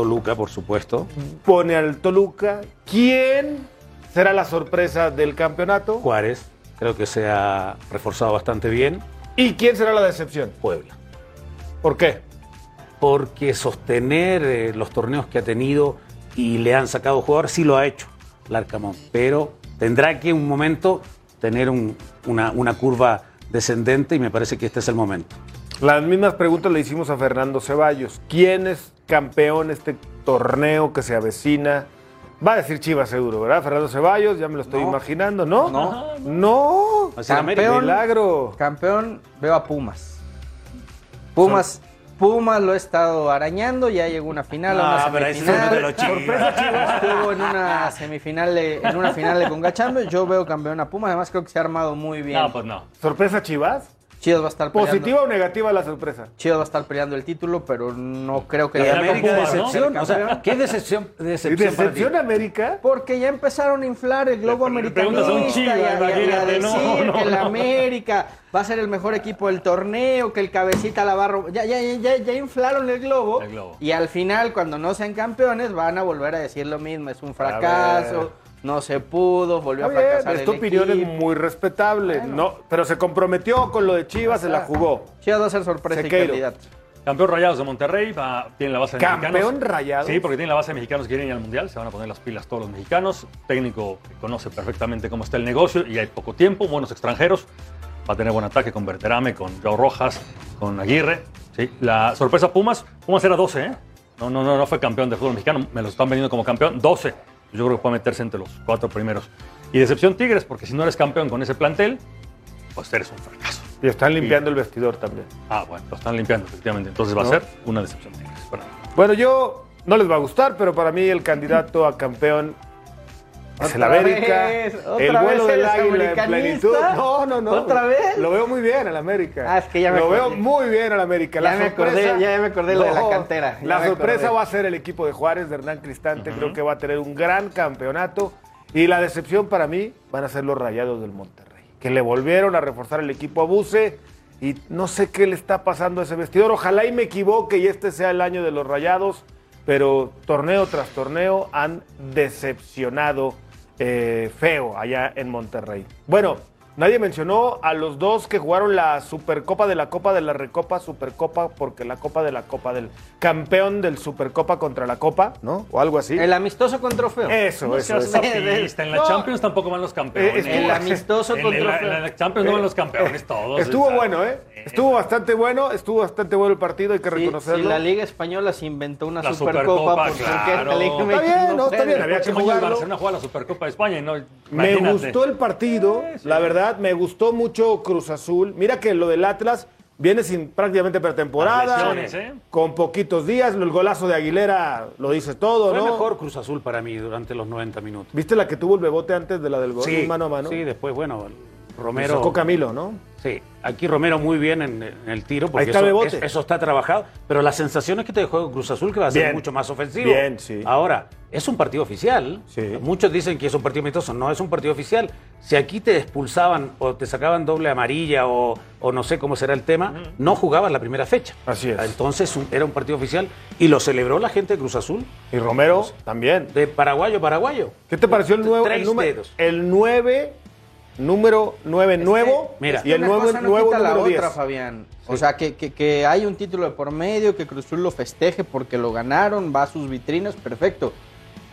Toluca, por supuesto. Pone al Toluca. ¿Quién será la sorpresa del campeonato? Juárez, creo que se ha reforzado bastante bien. ¿Y quién será la decepción? Puebla. ¿Por qué? porque sostener eh, los torneos que ha tenido y le han sacado jugadores, sí lo ha hecho Larcamón, pero tendrá que un momento tener un- una, una curva descendente y me parece que este es el momento. Las mismas preguntas le hicimos a Fernando Ceballos. ¿Quién es campeón este torneo que se avecina? Va a decir Chivas seguro, ¿verdad? Fernando Ceballos, ya me lo estoy No. imaginando, ¿no? No. No. América. Campeón, Milagro. campeón, veo a Pumas. Pumas, Pumas lo he estado arañando, ya llegó una final, a No, una pero eso semifinal. no te lo chingas. Estuvo en una semifinal de, en una final de Conga Champions. Yo veo campeón a Pumas, además creo que se ha armado muy bien. No, pues no. ¿Sorpresa Chivas? Chivas va a estar peleando. ¿Positiva o negativa la sorpresa? Chivas va a estar peleando el título, pero no creo que Y América decepción, o sea, Campeón. ¿qué decepción, ¿Y decepción, para ti? ¿Decepción América? Porque ya empezaron a inflar el globo un americanista y a, y a- y a imagínate, no, decir no, que el. América va a ser el mejor equipo del torneo, que el cabecita la va a robar. Ya, ya, ya, ya, ya inflaron el globo, El globo. y al final, cuando no sean campeones, van a volver a decir lo mismo. Es un ver. fracaso, no se pudo, volvió Está a bien, fracasar esta el opinión es equipo. muy respetable, no, pero se comprometió con lo de Chivas, se la jugó. Chivas va a ser sorpresa Sequeiro. y candidato. Campeón Rayados de Monterrey, va, tiene la base de ¿Campeón mexicanos. Rayados? Sí, porque tiene la base de mexicanos que quieren ir al Mundial, se van a poner las pilas todos los mexicanos. Técnico que conoce perfectamente cómo está el negocio y hay poco tiempo, buenos extranjeros. Va a tener buen ataque con Berterame, con Joao Rojas, con Aguirre. Sí, la sorpresa Pumas, Pumas era 12, ¿eh? No, no, no, no fue campeón de fútbol mexicano, me lo están vendiendo como campeón, 12. Yo creo que puede meterse entre los cuatro primeros. Y decepción Tigres, porque si no eres campeón con ese plantel, pues eres un fracaso. Y están limpiando el vestidor también. Ah, bueno, lo están limpiando, efectivamente. Entonces va ¿No? a ser una decepción Tigres. mí. Bueno, yo no les va a gustar, pero para mí el candidato a campeón es el ¿Otra América. vez? el ¿Otra vuelo del águila en plenitud. No, no, no. ¿Otra vez? Lo veo muy bien al América. Ah, es que ya me Lo veo muy bien al América. Ya La me acordé, sorpresa- ya me acordé lo de la cantera, ya La sorpresa va a ser el equipo de Juárez, de Hernán Cristante. Creo que va a tener un gran campeonato. Y la decepción para mí van a ser los Rayados del Monterrey, que le volvieron a reforzar el equipo a Buse. Y no sé qué le está pasando a ese vestidor. Ojalá y me equivoque y este sea el año de los Rayados. Pero torneo tras torneo han decepcionado eh, feo allá en Monterrey. Bueno, nadie mencionó a los dos que jugaron la Supercopa de la Copa de la Recopa, Supercopa, porque la Copa de la Copa del campeón del Supercopa contra la Copa, ¿no? O algo así. El amistoso con trofeo. Eso, No eso, En la No. Champions tampoco van los campeones. Eh, El amistoso En con la, trofeo. en la Champions no van los campeones todos. Estuvo bueno, ¿eh? Estuvo bastante bueno, estuvo bastante bueno el partido, hay que Sí, reconocerlo. si la Liga Española se inventó una La Supercopa, Supercopa, ¿por qué claro. la Liga Está bien, no, está bien, había que jugarlo. Barcelona juega la Supercopa de España y no. Me gustó el partido, la verdad, me gustó mucho Cruz Azul. Mira que lo del Atlas viene sin prácticamente pretemporada, ¿eh? con poquitos días. El golazo de Aguilera lo dice todo, Fue ¿no? mejor Cruz Azul para mí durante los 90 minutos. ¿Viste la que tuvo el bebote antes de la del gol? Mano a mano. Sí, después, bueno, Romero. Lo sacó Camilo, ¿no? Sí, aquí Romero muy bien en, en el tiro, porque está eso, es- eso está trabajado. Pero la sensación es que te dejó Cruz Azul que va a ser Bien. mucho más ofensivo. Bien, sí. Ahora, es un partido oficial. Sí. Muchos dicen que es un partido amistoso. No es un partido oficial. Si aquí te expulsaban o te sacaban doble amarilla o, o no sé cómo será el tema, no jugabas la primera fecha. Así es. Entonces un- era un partido oficial y lo celebró la gente de Cruz Azul. Y Romero también. De paraguayo, paraguayo. ¿Qué te pareció el nuevo? Tres El, número- dedos. el 9, número 9 nuevo Mira. y el una 9 cosa no nuevo quita la número 10. otra, Fabián. O sea, que, que, que hay un título de por medio, que Cruz Azul lo festeje porque lo ganaron, va a sus vitrinas, perfecto.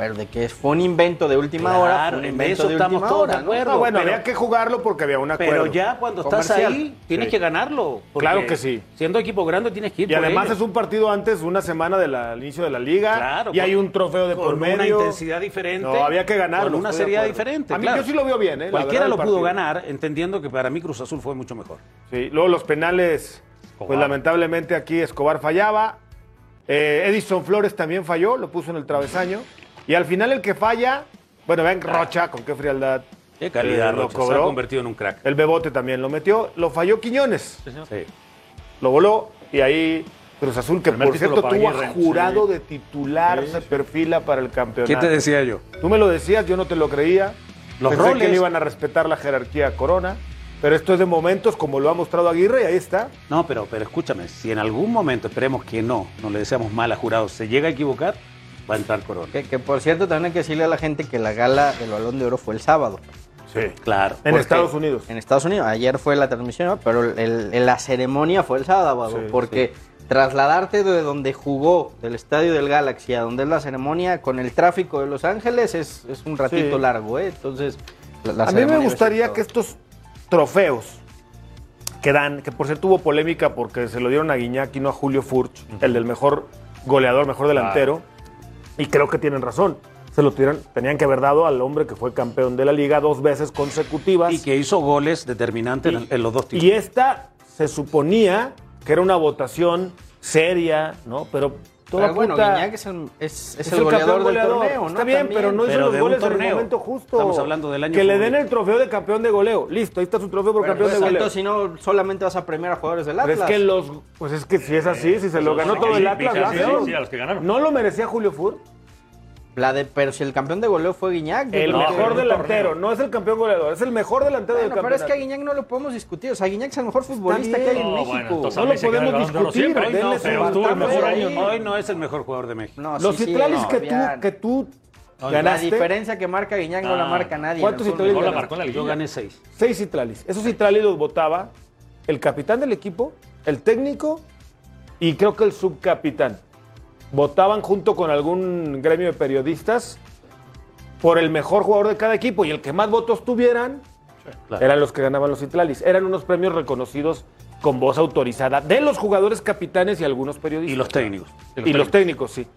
Pero de que fue un invento de última hora, fue un en invento eso de estamos última todos hora, de acuerdo. No, bueno, pero- había que jugarlo porque había un acuerdo. Pero ya cuando estás ahí, tienes Sí. que ganarlo. Claro que sí. Siendo equipo grande, tienes que ir Y por además es un partido antes, una semana del inicio de la liga. Claro, y con- hay un trofeo de con por una medio. intensidad diferente. No, había que ganarlo. Con una seriedad diferente. A mí claro. yo sí lo veo bien, ¿eh? Cualquiera verdad, lo pudo ganar, entendiendo que para mí Cruz Azul fue mucho mejor. Sí, luego los penales, pues lamentablemente aquí Escobar fallaba. Eh, Edison Flores también falló, lo puso en el travesaño. Y al final el que falla, bueno, vean Rocha, con qué frialdad. Qué calidad, eh, lo Rocha, se ha cobró. convertido en un crack. El Bebote también lo metió, lo falló Quiñones. Sí. Lo voló y ahí Cruz Azul, que por cierto tuvo Aguirre, a jurado sí. de titular, se perfila para el campeonato. ¿Qué te decía yo? Tú me lo decías, yo no te lo creía. Los Pensé roles. que le iban a respetar la jerarquía a Corona. Pero esto es de momentos, como lo ha mostrado Aguirre, y ahí está. No, pero, pero escúchame, si en algún momento, esperemos que no, no le deseamos mal a jurado, se llega a equivocar, va a entrar Corona. Que, que, por cierto, también hay que decirle a la gente que la gala del Balón de Oro fue el sábado. Sí. Claro. En Estados Unidos. En Estados Unidos. Ayer fue la transmisión, ¿no? pero el- el- la ceremonia fue el sábado, Sí, porque trasladarte de donde jugó, del estadio del Galaxy a donde es la ceremonia, con el tráfico de Los Ángeles, es, es un ratito Sí. largo, ¿eh? Entonces, la- la A mí me gustaría que estos trofeos que dan, que por cierto hubo polémica porque se lo dieron a Guiñac y no a Julio Furch, el del mejor goleador, mejor delantero, y creo que tienen razón. Se lo tenían que haber dado al hombre que fue campeón de la liga dos veces consecutivas. Y que hizo goles determinantes en, en los dos Y títulos. esta se suponía que era una votación seria, ¿no? Pero todo Pero bueno, Guiñac es el, es, es es el el goleador, campeón del goleador. torneo, ¿no? Está bien, También. pero no hizo Pero los de goles un en el torneo. momento justo. Estamos hablando del año Que le den el trofeo de campeón de goleo. Listo, ahí está su trofeo por Bueno, campeón pues, de goleo. entonces, si no, solamente vas a premiar a jugadores del Pero Atlas. es que los, pues es que si es así, si se lo ganó todo el Atlas, sí, ¿verdad, sí, León? sí, a los que ganaron. ¿No lo merecía Julio Fur? La de, pero si el campeón de goleo fue Guiñac. El que- mejor delantero, no es el campeón goleador, es el mejor delantero Bueno, del pero es campeonato. que a Guiñac no lo podemos discutir. O sea, Guiñac es el mejor futbolista que hay en No, México. bueno, No lo podemos discutir, siempre. denle No, su pero estuvo el partamos mejor ahí. año. Hoy no es el mejor jugador de México. No, Los sí, sí, Citralis no, que, tú, que tú La ganaste, diferencia que marca Guiñac no la Ah. marca nadie. ¿Cuántos Citralis la ganaste? marcó en la Yo gané seis. seis Citralis. Esos Citralis los votaba el capitán del equipo, el técnico y creo que el subcapitán. Votaban junto con algún gremio de periodistas por el mejor jugador de cada equipo y el que más votos tuvieran claro. eran los que ganaban los Citralis. Eran unos premios reconocidos con voz autorizada de los jugadores capitanes y algunos periodistas. Y los técnicos. Y los técnicos, sí.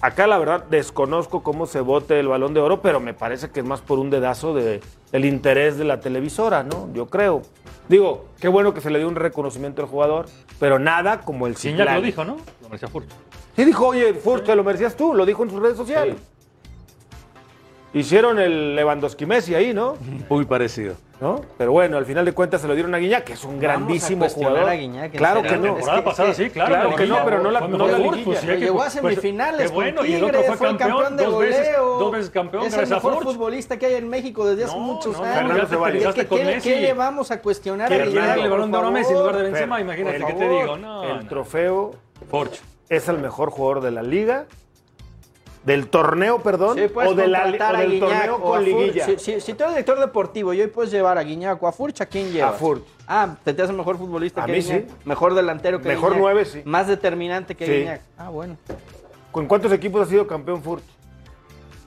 Acá la verdad desconozco cómo se vote el balón de oro, pero me parece que es más por un dedazo de, del interés de la televisora, ¿no? Yo creo. Digo, qué bueno que se le dio un reconocimiento al jugador, pero nada como el Citlali. lo dijo, ¿no? Merecía Furch. Sí dijo, oye, Furch, te lo merecías tú, lo dijo en sus redes sociales. Hicieron el Lewandowski Messi ahí, ¿no? Muy parecido. ¿No? Pero bueno, al final de cuentas se lo dieron a Guiñac, que es un grandísimo jugador. a Guiñac, ¿en claro que La no. temporada Es que- pasada sí, claro. claro la que no, pero no la- no la liguilla. pues, sí Llegó a pues, semifinales qué con bueno, y el otro Tigres, fue campeón campeón de dos veces, goleo. dos veces campeón Es el mejor Furch. futbolista que hay en México desde hace No, muchos no, años. Fernando ¿Qué, Ceballos. qué- con qué- Messi. qué le vamos a cuestionar a ¿Quieres Guiñac, darle el balón de oro a Messi en lugar de Benzema, imagínate, ¿qué te digo? No, el trofeo Furch. es el mejor jugador de la liga, del torneo, perdón, Sí, puedes o, de la, o a del Guiñac torneo con liguilla. Si, si- si tú eres director deportivo y hoy puedes llevar a Guiñac o a Furch, ¿a quién llevas? A Furch. Ah, ¿te, te hace mejor futbolista A que mí Guiñac? sí. Mejor delantero que Mejor Guiñac. nueve, sí. Más determinante que Sí. Guiñac. Ah, bueno. ¿Con cuántos equipos ha sido campeón Furch?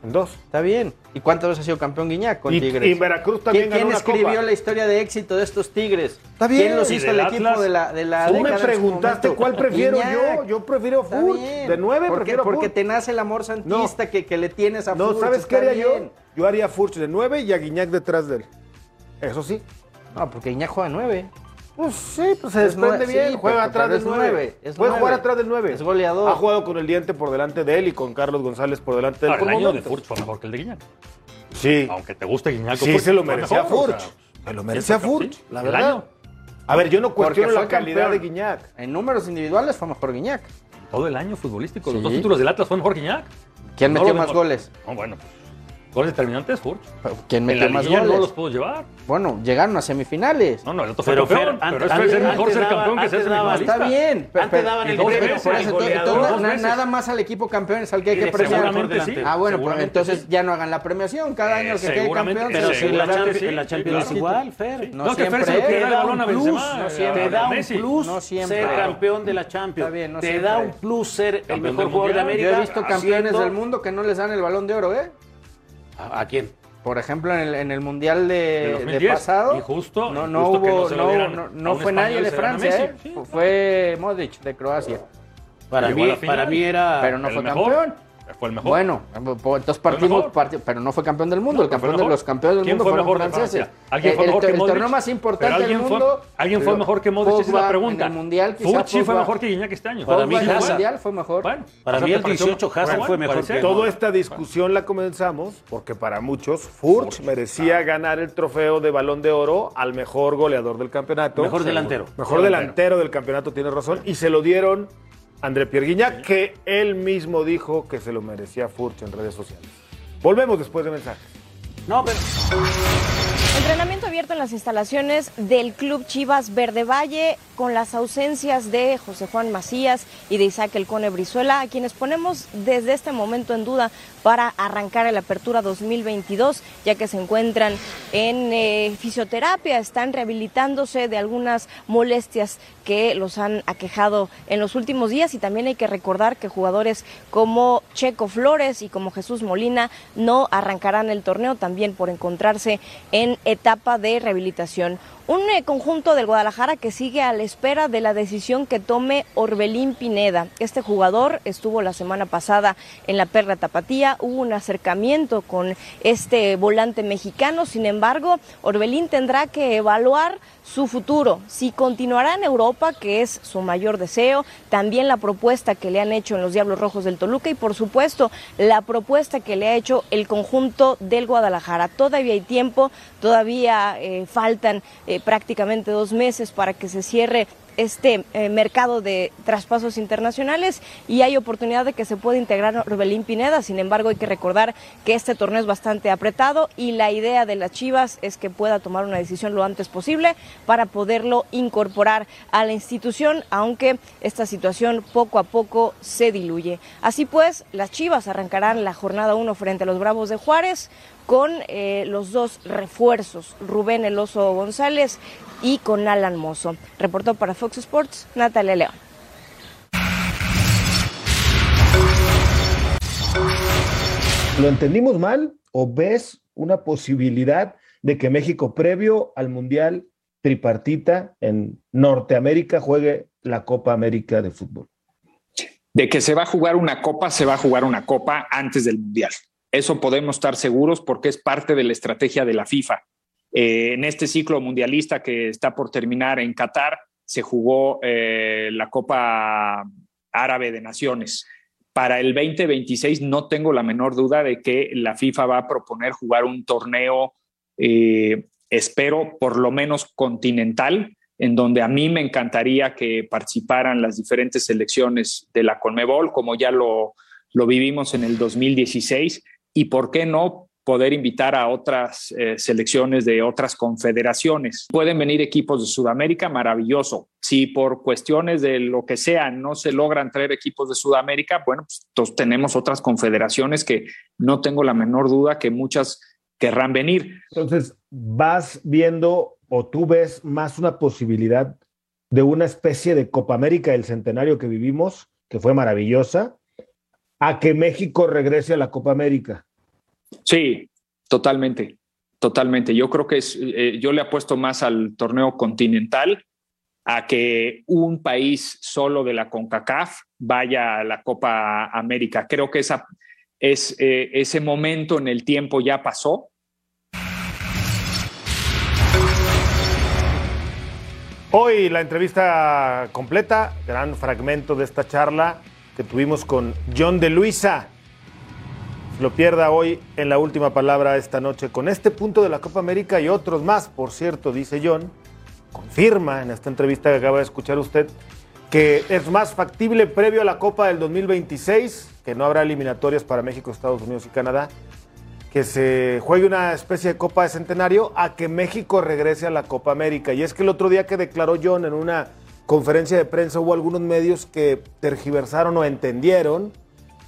En dos. Está bien. ¿Y cuántas veces ha sido campeón Guiñac con Y- Tigres? y Veracruz también ¿Quién, ganó quién una escribió copa? la historia de éxito de estos Tigres? Está bien. ¿Quién los hizo el equipo de la, de la Tú me preguntaste cuál prefiero Guiñac. yo. Yo prefiero bien. De nueve porque, prefiero Porque te nace el amor santista que, que le tienes a No, Furch, ¿sabes qué haría yo? bien. Yo haría Furch de nueve y a Guiñac detrás de él. Eso sí. No, porque Guiñac juega nueve. Pues sí, pues se Es desprende bien, sí, juega atrás del es 9. nueve, es Puede jugar atrás del 9. Es goleador. Ha jugado con el diente por delante de él y con Carlos González por delante de él. Ahora, por el año de. Furch fue mejor que el de Guiñac. Sí, Aunque te guste Guiñac. sí Furch, se lo merecía o Furch. sea, Se lo merecía Furch, la verdad. año. A ver, yo no cuestiono la calidad campeón. de Guiñac. En números individuales fue mejor Guiñac. Todo el año futbolístico. Los dos títulos del Atlas fue mejor Guiñac. ¿Quién No metió más goles? No, bueno, pues, goles determinantes, Furch. ¿Quién En metió la más goles? no los puedo llevar. Bueno, llegaron a semifinales. No, no, el otro fue Pero, campeón. Fer, pero antes- es que es mejor ser daba- campeón que ser semifinalista. Está bien. Antes daban el premio nada más al equipo campeón es al que hay que premiar. seguramente sí. Ah, bueno, pues entonces sí. ya no hagan la premiación. Cada año el que quede seguramente, campeón. Pero si en la Champions, sí. la Champions claro. es igual, Fer. No No, que Fer siempre se es. dar el da balón a Benzema. no siempre. Te da un Messi. plus No siempre. ser campeón de la Champions. Está bien, no Te da un plus ser el mejor jugador de. América. Yo he visto campeones del mundo que no les dan el balón de oro, ¿eh? ¿A, a quién? Por ejemplo, en el, en el Mundial De de, de 2010. pasado. Y justo- no, no justo que hubo, no no, no- fue nadie de Francia, ¿eh? Sí. Fue Modric de Croacia. Para mí, para mí era. Pero no el fue mejor. campeón. Fue el mejor. Bueno, pues, entonces el partimos, pero no fue campeón del mundo. No, el campeón de los campeones del ¿Quién mundo fue fueron franceses. Fue el, mejor que el torneo más importante del fue- mundo. alguien fue mejor que Modric, esa es la pregunta. En el mundial quizá Furch sí fue mejor que Guiñac este año. Para mí, el mundial fue mejor. Bueno, Para mí el te pareció- 18 Hazard bueno, fue mejor Toda esta discusión la comenzamos porque para muchos Furch merecía ganar el trofeo de Balón de Oro al mejor goleador del campeonato. Mejor delantero. Mejor delantero del campeonato, tiene razón. Y se lo dieron André Pierre Guignac, que él mismo dijo que se lo merecía Furch en redes sociales. Volvemos después de mensajes. No, pero. Entrenamiento abierto en las instalaciones del Club Chivas Verde Valle con las ausencias de José Juan Macías y de Isaac Elcone Brizuela, a quienes ponemos desde este momento en duda para arrancar la apertura 2022, ya que se encuentran en eh, fisioterapia, están rehabilitándose de algunas molestias que los han aquejado en los últimos días y también hay que recordar que jugadores como Checo Flores y como Jesús Molina no arrancarán el torneo también por encontrarse en etapa de rehabilitación. Un eh, conjunto del Guadalajara que sigue a la espera de la decisión que tome Orbelín Pineda. Este jugador estuvo la semana pasada en la Perla Tapatía, hubo un acercamiento con este volante mexicano, sin embargo, Orbelín tendrá que evaluar su futuro, si continuará en Europa, que es su mayor deseo, también la propuesta que le han hecho en los Diablos Rojos del Toluca y por supuesto la propuesta que le ha hecho el conjunto del Guadalajara. Todavía hay tiempo, todavía eh, faltan eh, prácticamente dos meses para que se cierre este eh, mercado de traspasos internacionales y hay oportunidad de que se pueda integrar Orbelín Pineda. Sin embargo, hay que recordar que este torneo es bastante apretado y la idea de las Chivas es que pueda tomar una decisión lo antes posible para poderlo incorporar a la institución, aunque esta situación poco a poco se diluye. Así pues, las Chivas arrancarán la jornada 1 frente a los Bravos de Juárez con eh, los dos refuerzos, Rubén Eloso González y con Alan Mozo. Reportó para Fox Sports Natalia León. ¿Lo entendimos mal o ves una posibilidad de que México, previo al Mundial tripartita en Norteamérica, juegue la Copa América de fútbol? De que se va a jugar una copa, se va a jugar una copa antes del Mundial. Eso podemos estar seguros porque es parte de la estrategia de la FIFA. Eh, en este ciclo mundialista que está por terminar en Qatar, se jugó eh, la Copa Árabe de Naciones. Para el 2026 no tengo la menor duda de que la FIFA va a proponer jugar un torneo, eh, espero, por lo menos continental, en donde a mí me encantaría que participaran las diferentes selecciones de la Conmebol, como ya lo, lo vivimos en el 2016, y por qué no poder invitar a otras eh, selecciones de otras confederaciones. Pueden venir equipos de Sudamérica, maravilloso. Si por cuestiones de lo que sea no se logran traer equipos de Sudamérica, bueno, pues tenemos otras confederaciones que no tengo la menor duda que muchas querrán venir. Entonces, vas viendo o tú ves más una posibilidad de una especie de Copa América del centenario que vivimos, que fue maravillosa, a que México regrese a la Copa América. Sí, totalmente, totalmente. Yo creo que es, eh, yo le apuesto más al torneo continental a que un país solo de la CONCACAF vaya a la Copa América. Creo que esa, es, eh, ese momento en el tiempo ya pasó. Hoy la entrevista completa, gran fragmento de esta charla que tuvimos con John de Luisa, lo pierda hoy en la última palabra esta noche con este punto de la Copa América y otros más. Por cierto, dice John, confirma en esta entrevista que acaba de escuchar usted que es más factible previo a la Copa del 2026, que no habrá eliminatorias para México, Estados Unidos y Canadá, que se juegue una especie de Copa de Centenario a que México regrese a la Copa América. Y es que el otro día que declaró John en una conferencia de prensa hubo algunos medios que tergiversaron o entendieron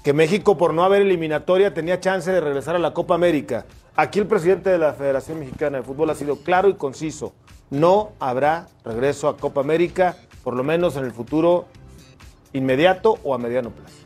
que México por no haber eliminatoria tenía chance de regresar a la Copa América. Aquí el presidente de la Federación Mexicana de Fútbol ha sido claro y conciso. No habrá regreso a Copa América, por lo menos en el futuro inmediato o a mediano plazo.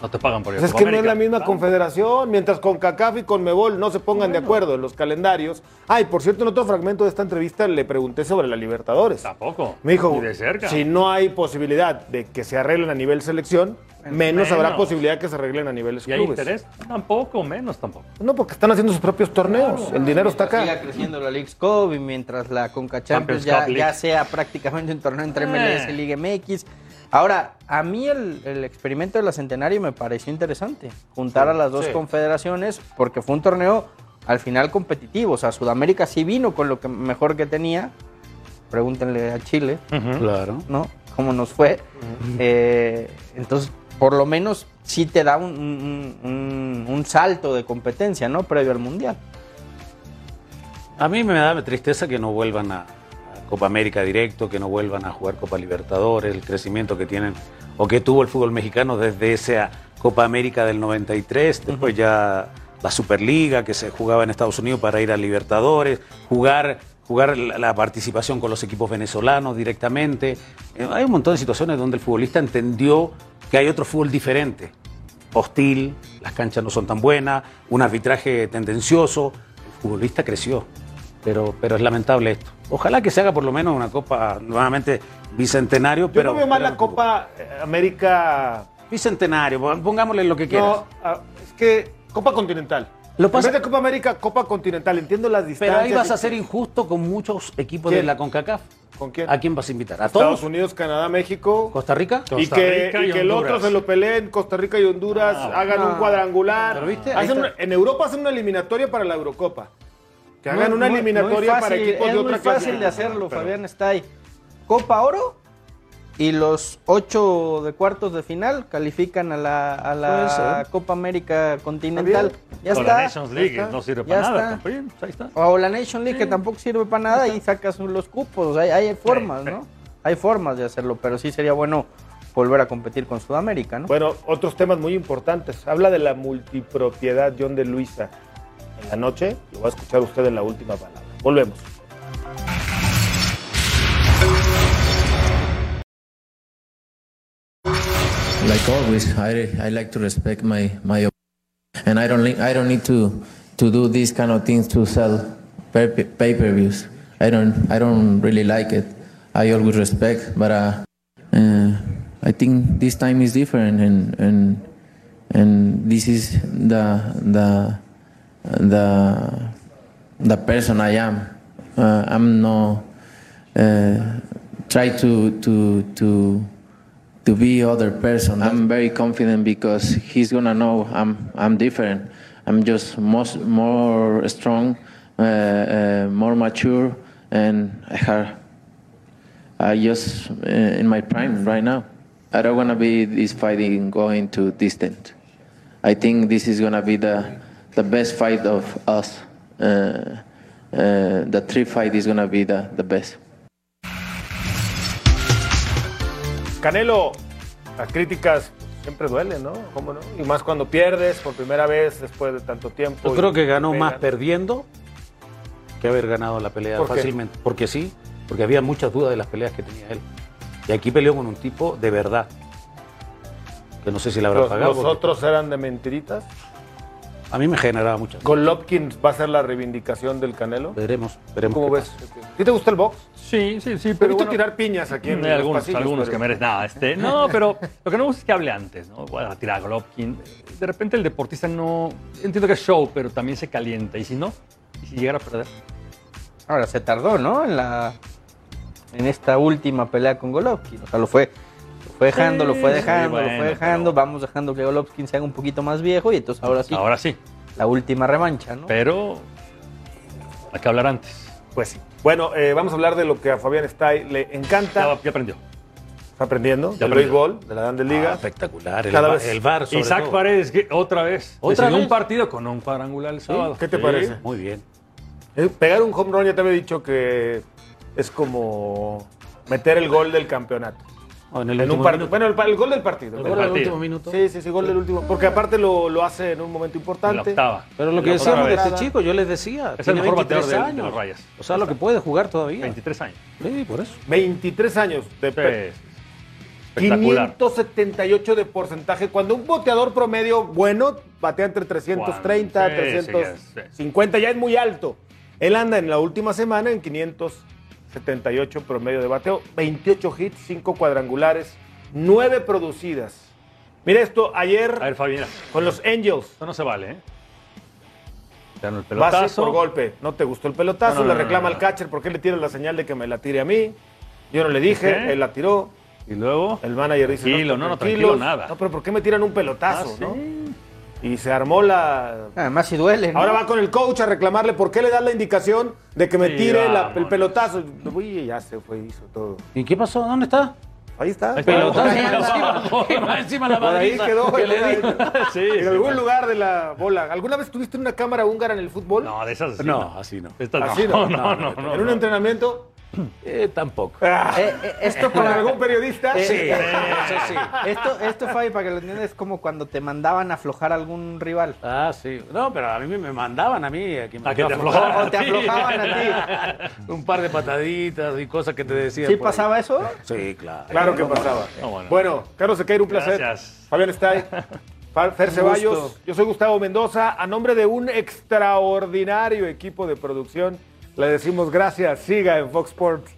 No te pagan por eso. Pues es que no es la misma confederación. Mientras con CACAF y con Mebol no se pongan de acuerdo en los calendarios. Ay, por cierto, en otro fragmento de esta entrevista le pregunté sobre la Libertadores. Tampoco. Me dijo, si no hay posibilidad de que se arreglen a nivel selección, menos, habrá posibilidad que se arreglen a nivel clubes. ¿Y hay interés? Tampoco, menos tampoco. No, porque están haciendo sus propios torneos. el dinero está acá. Siga creciendo la League Cup y mientras la Conca Champions, ya, sea prácticamente un torneo entre MLS y Liga MX Ahora, a mí el, experimento de la Centenario me pareció interesante. Juntar a las dos confederaciones, porque fue un torneo al final competitivo. O sea, Sudamérica sí vino con lo que mejor que tenía. Pregúntenle a Chile. Claro. ¿No? ¿Cómo nos fue? Eh, entonces, por lo menos sí te da un, un, salto de competencia, ¿no? Previo al Mundial. A mí me da tristeza que no vuelvan a Copa América directo, que no vuelvan a jugar Copa Libertadores, el crecimiento que tienen o que tuvo el fútbol mexicano desde esa Copa América del 93, después ya la Superliga que se jugaba en Estados Unidos para ir a Libertadores, jugar, jugar la participación con los equipos venezolanos directamente. Eh, Hay un montón de situaciones donde el futbolista entendió que hay otro fútbol diferente, hostil, las canchas no son tan buenas, un arbitraje tendencioso. El futbolista creció, pero, pero es lamentable esto. Ojalá que se haga por lo menos una Copa nuevamente bicentenario, Yo pero... no veo mal pero- la Copa eh, América. Bicentenario, pongámosle lo que quieras. No, ah, es que Copa Continental. Lo En pasa- vez de Copa América, Copa Continental. Entiendo las distancias. Pero ahí vas a ser injusto con muchos equipos ¿Quién? de la CONCACAF. ¿Con quién? ¿A quién vas a invitar? ¿A Estados todos? Unidos, Canadá, México. ¿Costa Rica? y Costa que, Rica y y que el otro se lo peleen, Costa Rica y Honduras, Ah, hagan un cuadrangular. ¿Pero viste? Hacen una- en Europa hacen una eliminatoria para la Eurocopa. Que hagan Muy- una eliminatoria muy para fácil, equipos es de otra muy fácil de hacerlo, Pero- Fabián está ahí. Copa Oro y los ocho de cuartos de final califican a la, a la. Copa América Continental. Ya está. la Nations League está, no sirve ya para nada. está. Pues ahí está. O la Nation League que tampoco sirve para nada y sacas los cupos. Hay, hay formas, sí. ¿no? Hay formas de hacerlo, pero sí sería bueno volver a competir con Sudamérica, ¿no? Bueno, otros temas muy importantes. Habla de la multipropiedad John de Luisa. En la noche lo va a escuchar usted en la última palabra. Volvemos. like always i i like to respect my my and i don't i don't need to to do these kind of things to sell pay per views i don't i don't really like it i always respect but uh, uh i think this time is different and and and this is the the the the person i am uh, i'm no uh, try to to to to be other person. I'm very confident because he's gonna know I'm I'm different. I'm just most more strong, uh, uh, more mature, and I have I just uh, in my prime right now. I don't wanna be this fighting going to distant. I think this is gonna be the the best fight of us. Uh, uh, the three fight is gonna be the, the best. Canelo, las críticas siempre duelen, ¿no? ¿Cómo no? Y más cuando pierdes por primera vez después de tanto tiempo. Yo creo que ganó más perdiendo que haber ganado la pelea ¿Por qué? fácilmente. Porque sí, porque había muchas dudas de las peleas que tenía él. Y aquí peleó con un tipo de verdad. Que no sé si le habrá Los, pagado. los porque otros eran de mentiritas. A mí me generaba muchas. Golovkin va a ser la reivindicación del Canelo. Veremos, veremos. ¿Cómo ves? pasa. ¿Sí te gusta el box? Sí, sí, sí, pero visto bueno, tirar piñas aquí en hay los algunos, pasillos, algunos pero- que merecen. No, este, no, pero lo que no me gusta es que hable antes, ¿no? Voy a tirar a Golovkin. De repente el deportista no. Entiendo que es show, pero también se calienta. Y si no, y si llegara a perder. Ahora se tardó, ¿no? En la en esta última pelea con Golovkin. O sea, lo fue, fue dejando, lo fue Sí, dejando, lo fue dejando. Vamos dejando que Golovkin se haga un poquito más viejo y entonces ahora sí, Ahora sí, la última revancha, ¿no? pero hay que hablar antes. Pues sí. Bueno, eh, vamos a hablar de lo que a Fabián Stay le encanta. Ya, ya aprendió. Está aprendiendo. Ya aprendió. béisbol, de la Grandes Ah, espectacular. El, Cada va- vez- el VAR sobre Isaac todo. Paredes, que otra vez. ¿Otra Decidió vez? un partido con un cuadrangular el sábado. ¿Qué te Sí. parece? Muy bien. Eh, Pegar un home run, ya te había dicho que es como meter el gol del campeonato. En el En un último partido. minuto. Bueno, el, el gol del partido. El El gol del último minuto. Sí, sí, sí, gol del último. Porque aparte lo, lo hace en un momento En la importante. octava. Pero lo que decíamos de este chico, yo les decía, Es el tiene mejor 23 bateador de- de años. los Rayas. O sea, lo que puede jugar todavía. 23 años. Sí, por eso. 23 años de pe- Sí. Espectacular. 578 de porcentaje. Cuando un boteador promedio bueno batea entre 330, Sí, 350, ya es muy alto. Él anda en la última semana en 578 promedio de bateo, 28 hits, 5 cuadrangulares, 9 producidas. Mira esto, ayer A ver, Fabi, mira. con los Angels. Esto no se vale, ¿eh? Te dan el Base por golpe. No te gustó el pelotazo, No, no, le no, reclama no, al no. catcher por qué le tiras la señal de que me la tire a mí. Yo no le dije, él la tiró. Y luego. El manager dice, Tranquilo, no, no, tranquilos. tranquilo, nada. No, pero ¿por qué me tiran un pelotazo, Ah, sí. Y se armó la... Además si duele, ¿no? Ahora va con el coach a reclamarle por qué le das la indicación de que me Sí, tire la- el pelotazo. Uy, ya se fue, hizo todo. ¿Y qué pasó? ¿Dónde está? Ahí está. Ahí está. Por ahí- encima la Por ahí quedó. que le di. Sí, en sí, algún sí. lugar de la bola. ¿Alguna vez tuviste una cámara húngara en el fútbol? No, de esas No, así no. Así no, no. no, no, no, ¿En un entrenamiento? Eh, tampoco. Ah, Eh, eh, esto ¿Con para algún periodista? Eh, Sí, eh, sí, sí. Esto, esto Fabi, para que lo entiendas, es como cuando te mandaban a aflojar a algún rival. Ah, sí. No, pero a mí me- mandaban a mí a que, me A que te aflojaran. O te aflojaban a ti. Un par de pataditas y cosas que te decían. ¿Sí ahí. pasaba eso? Sí, claro. Claro que pasaba. No, bueno. Bueno, Carlos Sequeira, un placer. Gracias. Fabián Stay, Fer Ceballos, yo soy Gustavo Mendoza. A nombre de un extraordinario equipo de producción, le decimos gracias. Siga en Fox Sports.